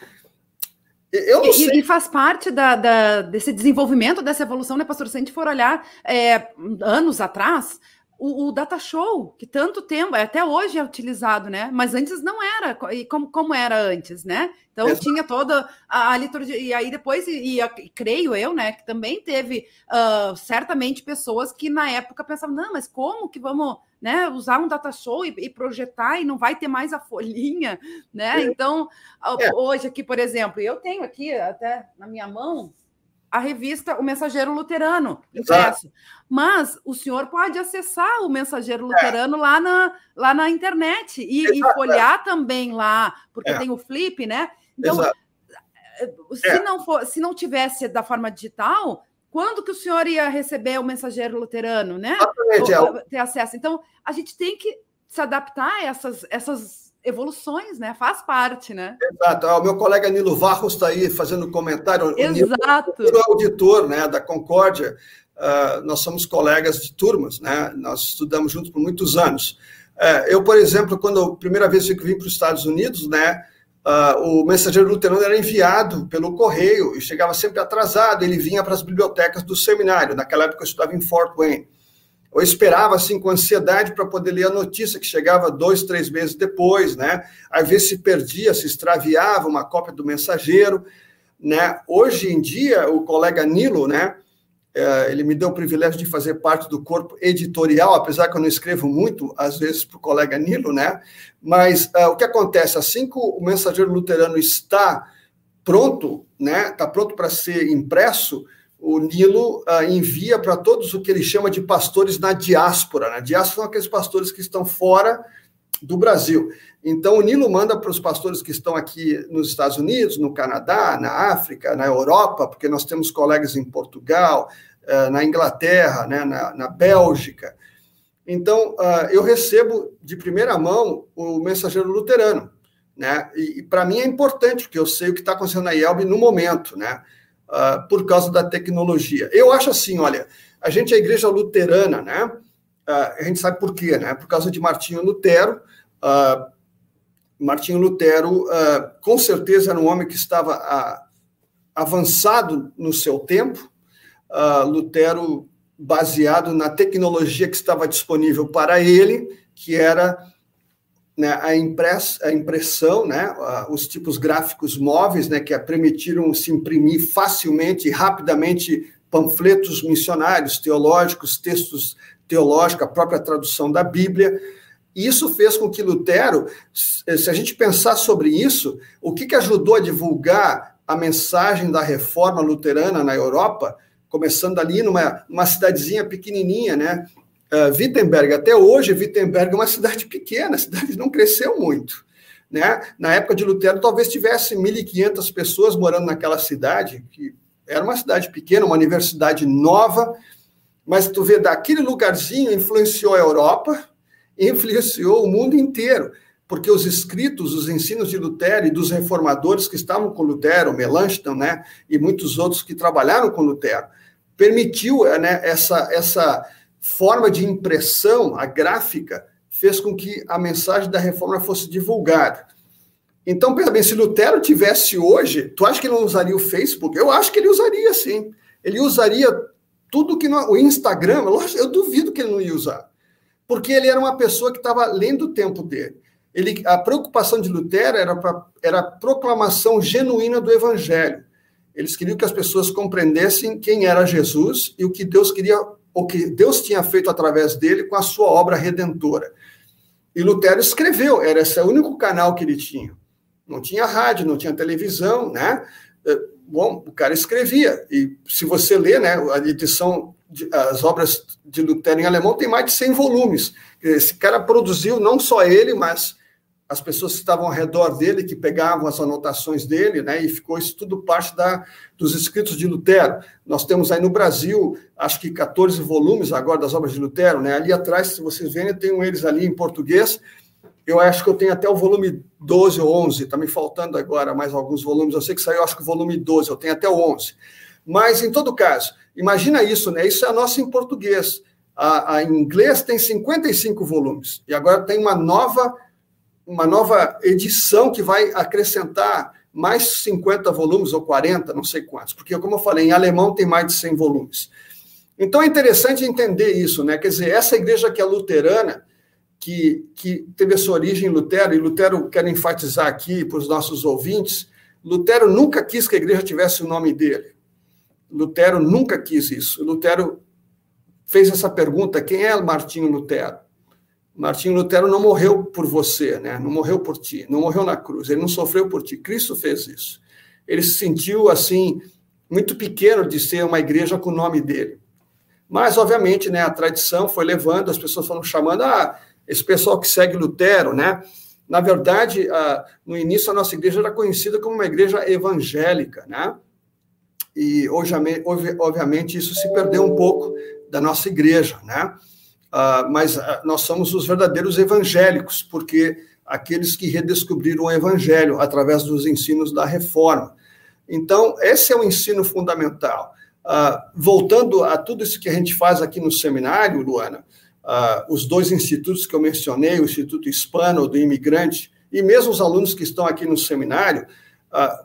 Eu não e, sei. e faz parte da, da, desse desenvolvimento, dessa evolução, né, pastor? Se a gente for olhar é, anos atrás, o, o, data show, que tanto tempo, até hoje é utilizado, né? Mas antes não era, e como, como era antes, né? Então tinha toda a, a, liturgia, e aí depois, e, e, creio eu, né, que também teve uh, certamente pessoas que na época pensavam, não, mas como que vamos né, usar um data show e, e projetar e não vai ter mais a folhinha, né? É. Então, é. hoje aqui, por exemplo, eu tenho aqui até na minha mão a revista O Mensageiro Luterano, impresso. Mas o senhor pode acessar o Mensageiro é. Luterano é. lá, na, lá na internet e, e folhear também lá, porque é. tem o flip, né? Então, Exato. Eh, se, é. não for, se não tivesse da forma digital, quando que o senhor ia receber o Mensageiro Luterano, né? Exatamente. Ou, é ter acesso. Então, a gente tem que se adaptar a essas, essas evoluções, né? Faz parte, né? Exato. O meu colega Nilo Varros está aí fazendo comentário. Exato. O Nilo é auditor né, da Concórdia. Uh, nós somos colegas de turmas, né? Nós estudamos juntos por muitos anos. Uh, eu, por exemplo, quando a primeira vez que vim para os Estados Unidos, né? Uh, o mensageiro luterano era enviado pelo correio e chegava sempre atrasado. Ele vinha para as bibliotecas do seminário. Naquela época eu estudava em Fort Wayne eu esperava assim com ansiedade para poder ler a notícia que chegava dois, três meses depois, né? Às vezes se perdia, se extraviava uma cópia do mensageiro, né? Hoje em dia o colega Nilo, né? É, ele me deu o privilégio de fazer parte do corpo editorial, apesar que eu não escrevo muito, às vezes, para o colega Nilo, né? Mas uh, o que acontece? Assim que o mensageiro luterano está pronto, né? Está pronto para ser impresso, o Nilo uh, envia para todos o que ele chama de pastores na diáspora. Na né? diáspora são aqueles pastores que estão fora do Brasil. Então, o Nilo manda para os pastores que estão aqui nos Estados Unidos, no Canadá, na África, na Europa, porque nós temos colegas em Portugal, uh, na Inglaterra, né, na, na Bélgica. Então, uh, eu recebo de primeira mão o mensageiro luterano. Né? E, e para mim é importante, porque eu sei o que está acontecendo na IELB no momento. Né? Uh, por causa da tecnologia. Eu acho assim, olha, a gente é a igreja luterana, né? Uh, a gente sabe por quê, né? Por causa de Martinho Lutero. Uh, Martinho Lutero, com certeza, era um homem que estava avançado no seu tempo. Lutero, baseado na tecnologia que estava disponível para ele, que era né, a, impress, a impressão, né, os tipos gráficos móveis, né, que permitiram se imprimir facilmente e rapidamente panfletos missionários, teológicos, textos teológicos, a própria tradução da Bíblia. Isso fez com que Lutero, se a gente pensar sobre isso, o que, que ajudou a divulgar a mensagem da reforma luterana na Europa, começando ali numa uma cidadezinha pequenininha, né, uh, Wittenberg, até hoje, Wittenberg é uma cidade pequena, a cidade não cresceu muito. Né? Na época de Lutero, talvez tivesse 1.500 pessoas morando naquela cidade, que era uma cidade pequena, uma universidade nova, mas tu vê, daquele lugarzinho influenciou a Europa, influenciou o mundo inteiro, porque os escritos, os ensinos de Lutero e dos reformadores que estavam com Lutero, Melanchthon, né, e muitos outros que trabalharam com Lutero, permitiu né, essa, essa forma de impressão, a gráfica, fez com que a mensagem da reforma fosse divulgada. Então, pensa bem, se Lutero tivesse hoje, tu acha que ele não usaria o Facebook? Eu acho que ele usaria sim. Ele usaria tudo que no, o Instagram, eu duvido que ele não ia usar. Porque ele era uma pessoa que estava lendo o tempo dele. Ele, a preocupação de Lutero era, pra, era a proclamação genuína do evangelho. Eles queriam que as pessoas compreendessem quem era Jesus e o que Deus queria o que Deus tinha feito através dele com a sua obra redentora. E Lutero escreveu, era esse o único canal que ele tinha. Não tinha rádio, não tinha televisão, né? É, bom, o cara escrevia. E se você lê, né, a edição, de, as obras de Lutero em alemão tem mais de 100 volumes. Esse cara produziu não só ele, mas as pessoas que estavam ao redor dele, que pegavam as anotações dele, né, e ficou isso tudo parte da, dos escritos de Lutero. Nós temos aí no Brasil, acho que 14 volumes agora das obras de Lutero, né, ali atrás, se vocês verem, tenho eles ali em português, eu acho que eu tenho até o volume 12 ou 11, está me faltando agora mais alguns volumes, eu sei que saiu, acho que o volume 12, eu tenho até o 11. Mas, em todo caso, imagina isso, né, isso é a nossa em português. A, a em inglês tem 55 volumes, e agora tem uma nova uma nova edição que vai acrescentar mais 50 volumes ou 40, não sei quantos, porque, como eu falei, em alemão tem mais de 100 volumes. Então é interessante entender isso, né? Quer dizer, essa igreja que é luterana, que, que teve a sua origem em Lutero, e Lutero, quero enfatizar aqui para os nossos ouvintes, Lutero nunca quis que a igreja tivesse o nome dele. Lutero nunca quis isso. Lutero fez essa pergunta: quem é Martinho Lutero? Martinho Lutero não morreu por você, né? não morreu por ti, não morreu na cruz, ele não sofreu por ti. Cristo fez isso. Ele se sentiu assim muito pequeno de ser uma igreja com o nome dele. Mas, obviamente, né, a tradição foi levando, as pessoas foram chamando, ah, esse pessoal que segue Lutero, né? Na verdade, ah, no início, a nossa igreja era conhecida como uma igreja evangélica, né? E, hoje, obviamente, isso se perdeu um pouco da nossa igreja, né? Uh, mas uh, nós somos os verdadeiros evangélicos, porque aqueles que redescobriram o evangelho através dos ensinos da reforma. Então, esse é o ensino fundamental. Uh, voltando a tudo isso que a gente faz aqui no seminário, Luana, os dois institutos que eu mencionei, o Instituto Hispano do Imigrante, e mesmo os alunos que estão aqui no seminário,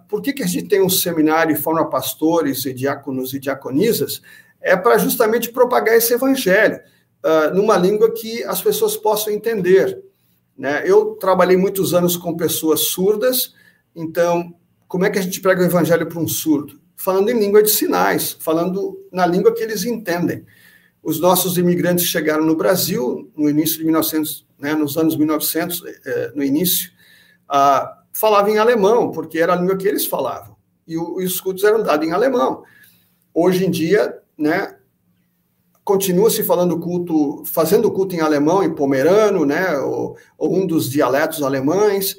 por que, que a gente tem um seminário e forma pastores e diáconos e diaconisas? É para justamente propagar esse evangelho uh, numa língua que as pessoas possam entender. Né? Eu trabalhei muitos anos com pessoas surdas, então, como é que a gente prega o evangelho para um surdo? Falando em língua de sinais, falando na língua que eles entendem. Os nossos imigrantes chegaram no Brasil no início de 1900, né, nos anos 1900, eh, no início, uh, falavam em alemão, porque era a língua que eles falavam. E, e os cultos eram dados em alemão. hoje em dia, né, continua se falando culto, fazendo culto em alemão, em pomerano, né, ou, ou, um dos dialetos alemães,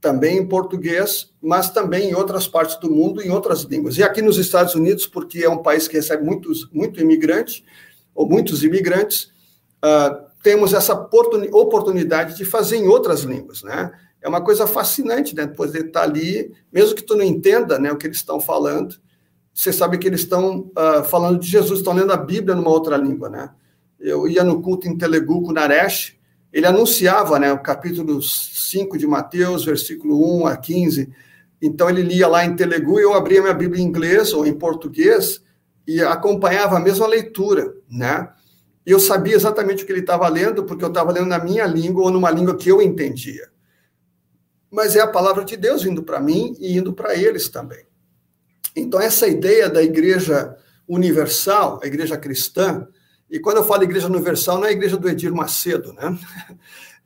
também em português, mas também em outras partes do mundo, em outras línguas. E aqui nos Estados Unidos, porque é um país que recebe muitos, muito imigrante, ou muitos imigrantes, uh, temos essa oportunidade de fazer em outras línguas, né? É uma coisa fascinante, né? Poder estar ali, mesmo que tu não entenda, né, o que eles estão falando, você sabe que eles estão uh, falando de Jesus, estão lendo a Bíblia numa outra língua, né? Eu ia no culto em Telugu com Naresh, ele anunciava, né, o capítulo 5 de Mateus, versículo 1 a 15. Então ele lia lá em Telugu e eu abria minha Bíblia em inglês ou em português e acompanhava a mesma leitura, né? E eu sabia exatamente o que ele estava lendo, porque eu estava lendo na minha língua ou numa língua que eu entendia. Mas é a palavra de Deus vindo para mim e indo para eles também. Então, essa ideia da igreja universal, a igreja cristã, e quando eu falo igreja universal, não é a igreja do Edir Macedo, né?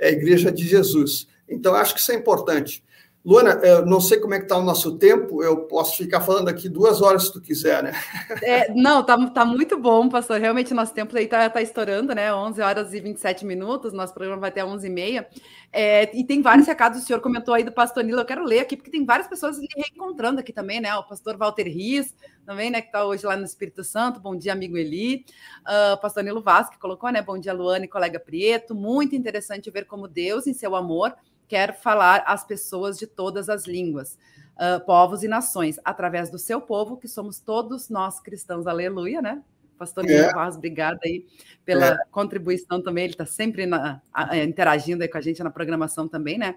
É a igreja de Jesus. Então, acho que isso é importante. Luana, eu não sei como é que está o nosso tempo, eu posso ficar falando aqui duas horas se tu quiser, né? É, não, tá, tá muito bom, pastor. Realmente, nosso tempo aí tá, tá estourando, né? 11 horas e 27 minutos, nosso programa vai até 11 e meia. É, e tem vários recados, o senhor comentou aí do pastor Nilo, eu quero ler aqui, porque tem várias pessoas lhe reencontrando aqui também, né? O pastor Walter Riz, também, né, que está hoje lá no Espírito Santo. Bom dia, amigo Eli. Uh, pastor Nilo que colocou, né? Bom dia, Luana e colega Prieto. Muito interessante ver como Deus, em seu amor, quer falar às pessoas de todas as línguas, uh, povos e nações, através do seu povo, que somos todos nós cristãos. Aleluia, né? Pastor é. Vaz, obrigada aí pela é. contribuição também. Ele está sempre na, a, interagindo aí com a gente na programação também, né?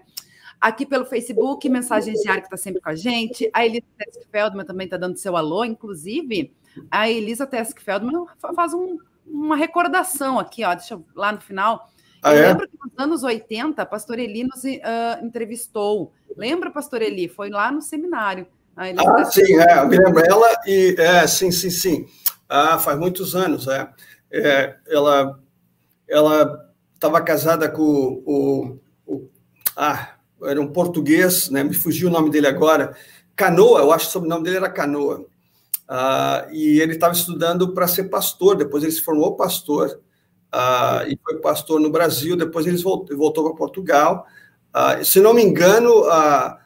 Aqui pelo Facebook, Mensagens Diárias, que está sempre com a gente. A Elisa Teskfeldman também está dando seu alô. Inclusive, a Elisa Teskfeldman faz um, uma recordação aqui, ó. Deixa eu lá no final. Ah, eu é? lembro que nos anos 80, Pastor Eli nos uh, entrevistou. Lembra, Pastor Eli? Foi lá no seminário. Ah, ah sim, é, eu me lembro. Ela e. É, sim, sim, sim. Ah, faz muitos anos, é. é ela ela estava casada com o, o, Ah, era um português, né? Me fugiu o nome dele agora. Canoa, eu acho que o sobrenome dele era Canoa. Ah, e ele estava estudando para ser pastor, depois ele se formou pastor uh, e foi pastor no Brasil, depois ele voltou, voltou para Portugal. Uh, se não me engano, uh,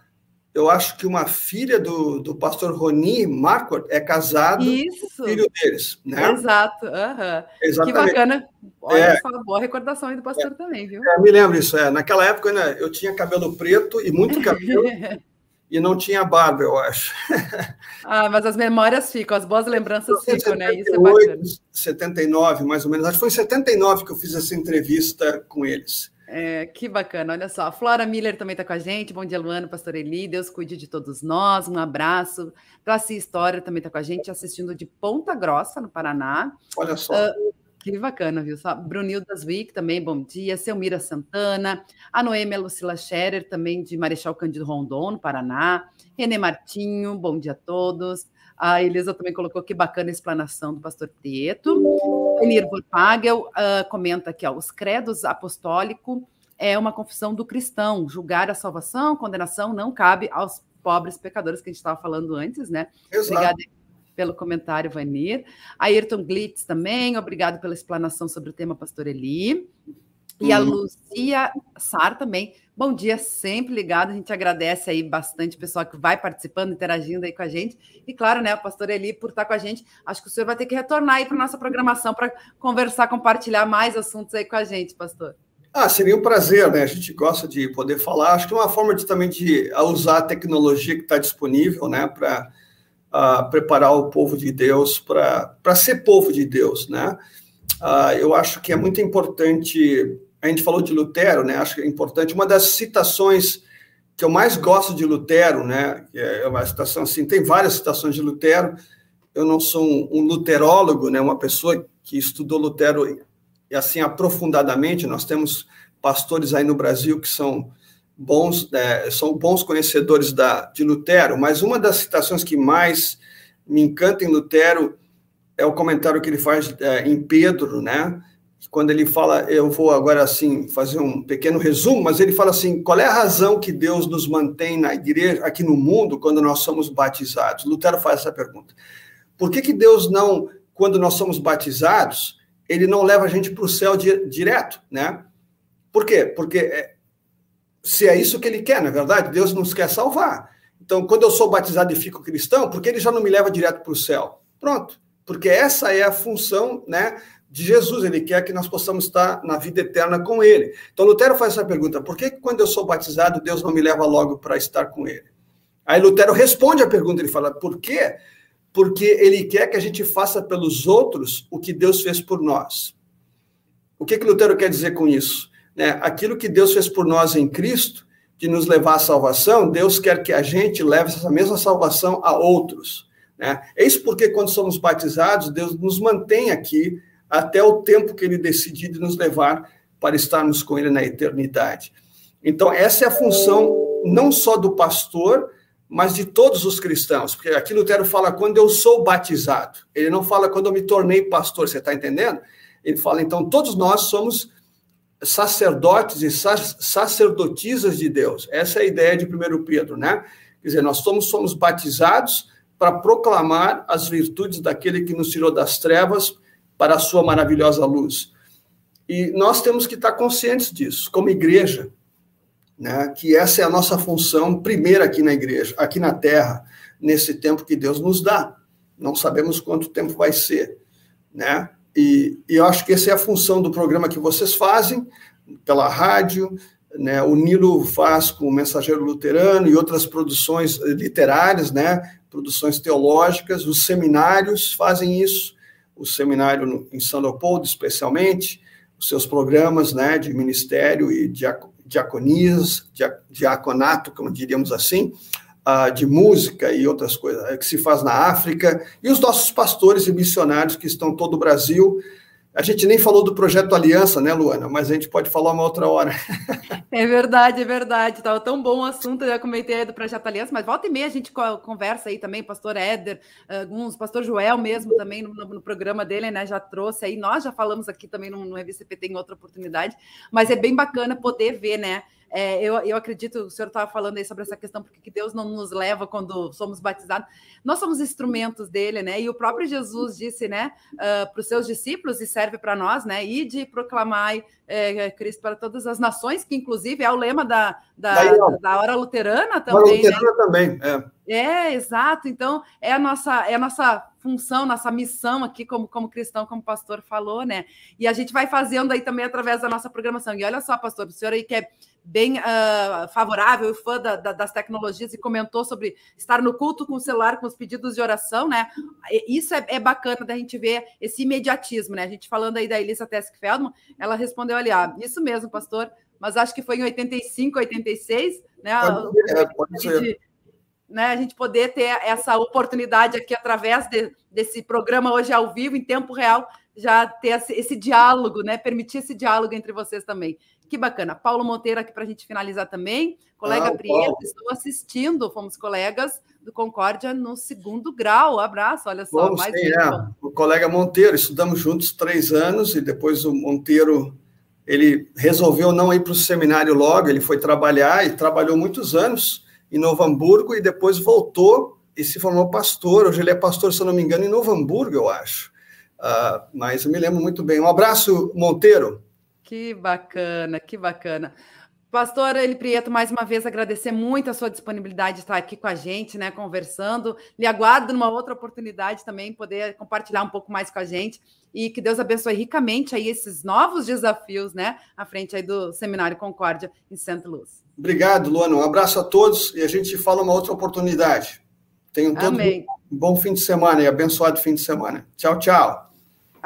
eu acho que uma filha do, do pastor Roni Marquardt é casado Isso. com o filho deles, né? Exato, uhum. Exatamente. Que bacana. Olha é. só, boa recordação aí do pastor é. também, viu? É, me lembro isso, é. Naquela época né, eu tinha cabelo preto e muito cabelo, e não tinha barba, eu acho. ah, mas as memórias ficam, as boas lembranças ficam, 78, né? Isso é bacana. 79, mais ou menos. Acho que foi em 79 que eu fiz essa entrevista com eles. É, que bacana, olha só. A Flora Miller também está com a gente. Bom dia, Luana, Pastor Eli. Deus cuide de todos nós. Um abraço. Classe História também está com a gente, assistindo de Ponta Grossa, no Paraná. Olha só. Uh, que bacana, viu? Brunildas Wick também, bom dia. Selmira Santana, a Noêmia Lucila Scherer, também de Marechal Cândido Rondon, no Paraná. Renê Martinho, bom dia a todos. A Elisa também colocou que bacana a explanação do pastor Prieto. Enir Vorpagel uh, comenta aqui, ó, os credos apostólico é uma confissão do cristão. Julgar a salvação, condenação não cabe aos pobres pecadores que a gente estava falando antes, né? Exato. Obrigada pelo comentário, Vanir. Ayrton Glitz também, obrigado pela explanação sobre o tema Pastor Eli. E a uhum. Lucia Sar também. Bom dia, sempre ligado. A gente agradece aí bastante o pessoal que vai participando, interagindo aí com a gente. E claro, né, o pastor Eli por estar com a gente. Acho que o senhor vai ter que retornar aí para nossa programação para conversar, compartilhar mais assuntos aí com a gente, pastor. Ah, seria um prazer, né? A gente gosta de poder falar. Acho que é uma forma de também de usar a tecnologia que está disponível, né, para uh, preparar o povo de Deus para ser povo de Deus, né? Uh, eu acho que é muito importante. A gente falou de Lutero, né? Acho que é importante. Uma das citações que eu mais gosto de Lutero, né? É uma citação assim. Tem várias citações de Lutero. Eu não sou um, um luterólogo, né? Uma pessoa que estudou Lutero e assim aprofundadamente. Nós temos pastores aí no Brasil que são bons, é, são bons conhecedores da, de Lutero, mas uma das citações que mais me encanta em Lutero é o comentário que ele faz é, em Pedro, né? Quando ele fala, eu vou agora assim fazer um pequeno resumo, mas ele fala assim: qual é a razão que Deus nos mantém na igreja, aqui no mundo, quando nós somos batizados? Lutero faz essa pergunta. Por que, que Deus não, quando nós somos batizados, ele não leva a gente para o céu di direto, né? Por quê? Porque é, se é isso que ele quer, na é verdade, Deus nos quer salvar. Então, quando eu sou batizado e fico cristão, por que ele já não me leva direto para o céu? Pronto. Porque essa é a função, né, de Jesus, ele quer que nós possamos estar na vida eterna com ele. Então, Lutero faz essa pergunta: por que quando eu sou batizado, Deus não me leva logo para estar com ele? Aí Lutero responde a pergunta, ele fala: por quê? Porque ele quer que a gente faça pelos outros o que Deus fez por nós. O que, que Lutero quer dizer com isso? Né? Aquilo que Deus fez por nós em Cristo, de nos levar à salvação, Deus quer que a gente leve essa mesma salvação a outros. Né? É isso porque, quando somos batizados, Deus nos mantém aqui até o tempo que ele decidir de nos levar para estarmos com ele na eternidade. Então, essa é a função não só do pastor, mas de todos os cristãos, porque aqui Lutero fala quando eu sou batizado, ele não fala quando eu me tornei pastor, você está entendendo? Ele fala, então, todos nós somos sacerdotes e sacerdotisas de Deus. Essa é a ideia de 1 Pedro, né? Quer dizer, nós somos, somos batizados para proclamar as virtudes daquele que nos tirou das trevas para a sua maravilhosa luz. E nós temos que estar conscientes disso, como igreja, né, que essa é a nossa função primeira aqui na igreja, aqui na terra, nesse tempo que Deus nos dá. Não sabemos quanto tempo vai ser, né? E, eu acho que essa é a função do programa que vocês fazem pela rádio, né? O Nilo faz com o Mensageiro Luterano e outras produções literárias, né? Produções teológicas, os seminários fazem isso. O seminário em São Leopoldo, especialmente, os seus programas né, de ministério e diaconias, diaconato, como diríamos assim, uh, de música e outras coisas que se faz na África, e os nossos pastores e missionários que estão todo o Brasil a gente nem falou do projeto Aliança, né, Luana? Mas a gente pode falar uma outra hora. É verdade, é verdade. Estava tão bom o assunto, eu já comentei do projeto Aliança, mas volta e meia a gente conversa aí também, pastor Éder, alguns, pastor Joel mesmo também no, no, programa dele, né? Já trouxe aí, nós já falamos aqui também no, no Revista PT em outra oportunidade, mas é bem bacana poder ver, né? É, eu, eu acredito, o senhor estava falando aí sobre essa questão, porque Deus não nos leva quando somos batizados. Nós somos instrumentos dele, né? E o próprio Jesus disse, né, uh, para os seus discípulos, e serve para nós, né? E de proclamar é, Cristo para todas as nações, que inclusive é o lema da, da, Daí, da hora luterana também. Hora luterana né? também, é. É, exato. Então, é a nossa, é a nossa função, nossa missão aqui como, como cristão, como o pastor falou, né? E a gente vai fazendo aí também através da nossa programação. E olha só, pastor, o senhor aí que é bem uh, favorável, fã da, da, das tecnologias e comentou sobre estar no culto com o celular, com os pedidos de oração, né? Isso é, é bacana da gente ver esse imediatismo, né? A gente falando aí da Elisa Tesk Feldman, ela respondeu ali, ah, isso mesmo, pastor, mas acho que foi em 85, 86, né? Pode ser, é, pode ser né, a gente poder ter essa oportunidade aqui através de, desse programa hoje ao vivo, em tempo real, já ter esse, esse, diálogo, né? Permitir esse diálogo entre vocês também. Que bacana. Paulo Monteiro aqui para a gente finalizar também. Colega ah, Prieto, estou assistindo, fomos colegas do Concórdia no segundo grau. Abraço, olha só. Vamos, mais sim, é. O colega Monteiro, estudamos juntos três anos e depois o Monteiro ele resolveu não ir para o seminário logo, ele foi trabalhar e trabalhou muitos anos em Novo Hamburgo e depois voltou e se formou pastor. Hoje ele é pastor, se eu não me engano, em Novo Hamburgo, eu acho. Uh, mas eu me lembro muito bem. Um abraço, Monteiro. Que bacana, que bacana. Pastor Eli Prieto, mais uma vez agradecer muito a sua disponibilidade de estar aqui com a gente, né, conversando. Lhe aguardo numa outra oportunidade também poder compartilhar um pouco mais com a gente e que Deus abençoe ricamente aí esses novos desafios, né, à frente aí do Seminário Concórdia em Santa Luz. Obrigado, Luana. Um abraço a todos e a gente fala uma outra oportunidade. Tenham todos um bom fim de semana e abençoado fim de semana. Tchau, tchau.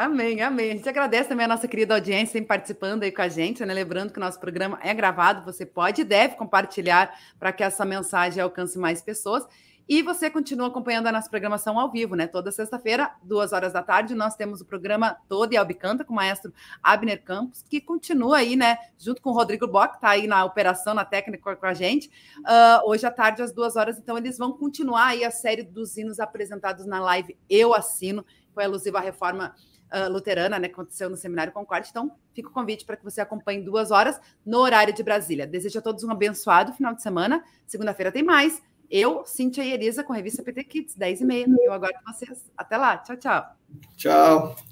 Amém, amém. A gente agradece também a nossa querida audiência sempre participando aí com a gente, né? Lembrando que o nosso programa é gravado, você pode e deve compartilhar para que essa mensagem alcance mais pessoas. E você continua acompanhando a nossa programação ao vivo, né? Toda sexta-feira, duas horas da tarde, nós temos o programa Todo e Albicanta com o maestro Abner Campos, que continua aí, né? Junto com o Rodrigo Bock, tá aí na operação, na técnica com a gente. Uh, hoje à tarde, às duas horas, então eles vão continuar aí a série dos hinos apresentados na live Eu Assino, foi alusiva à reforma uh, luterana, né? Que aconteceu no Seminário Concorde. Então, fica o convite para que você acompanhe duas horas no horário de Brasília. Desejo a todos um abençoado final de semana. Segunda-feira tem mais. Eu, Cintia e Elisa, com a revista PT Kids, 10 e meia. Eu aguardo vocês. Até lá. Tchau, tchau. Tchau.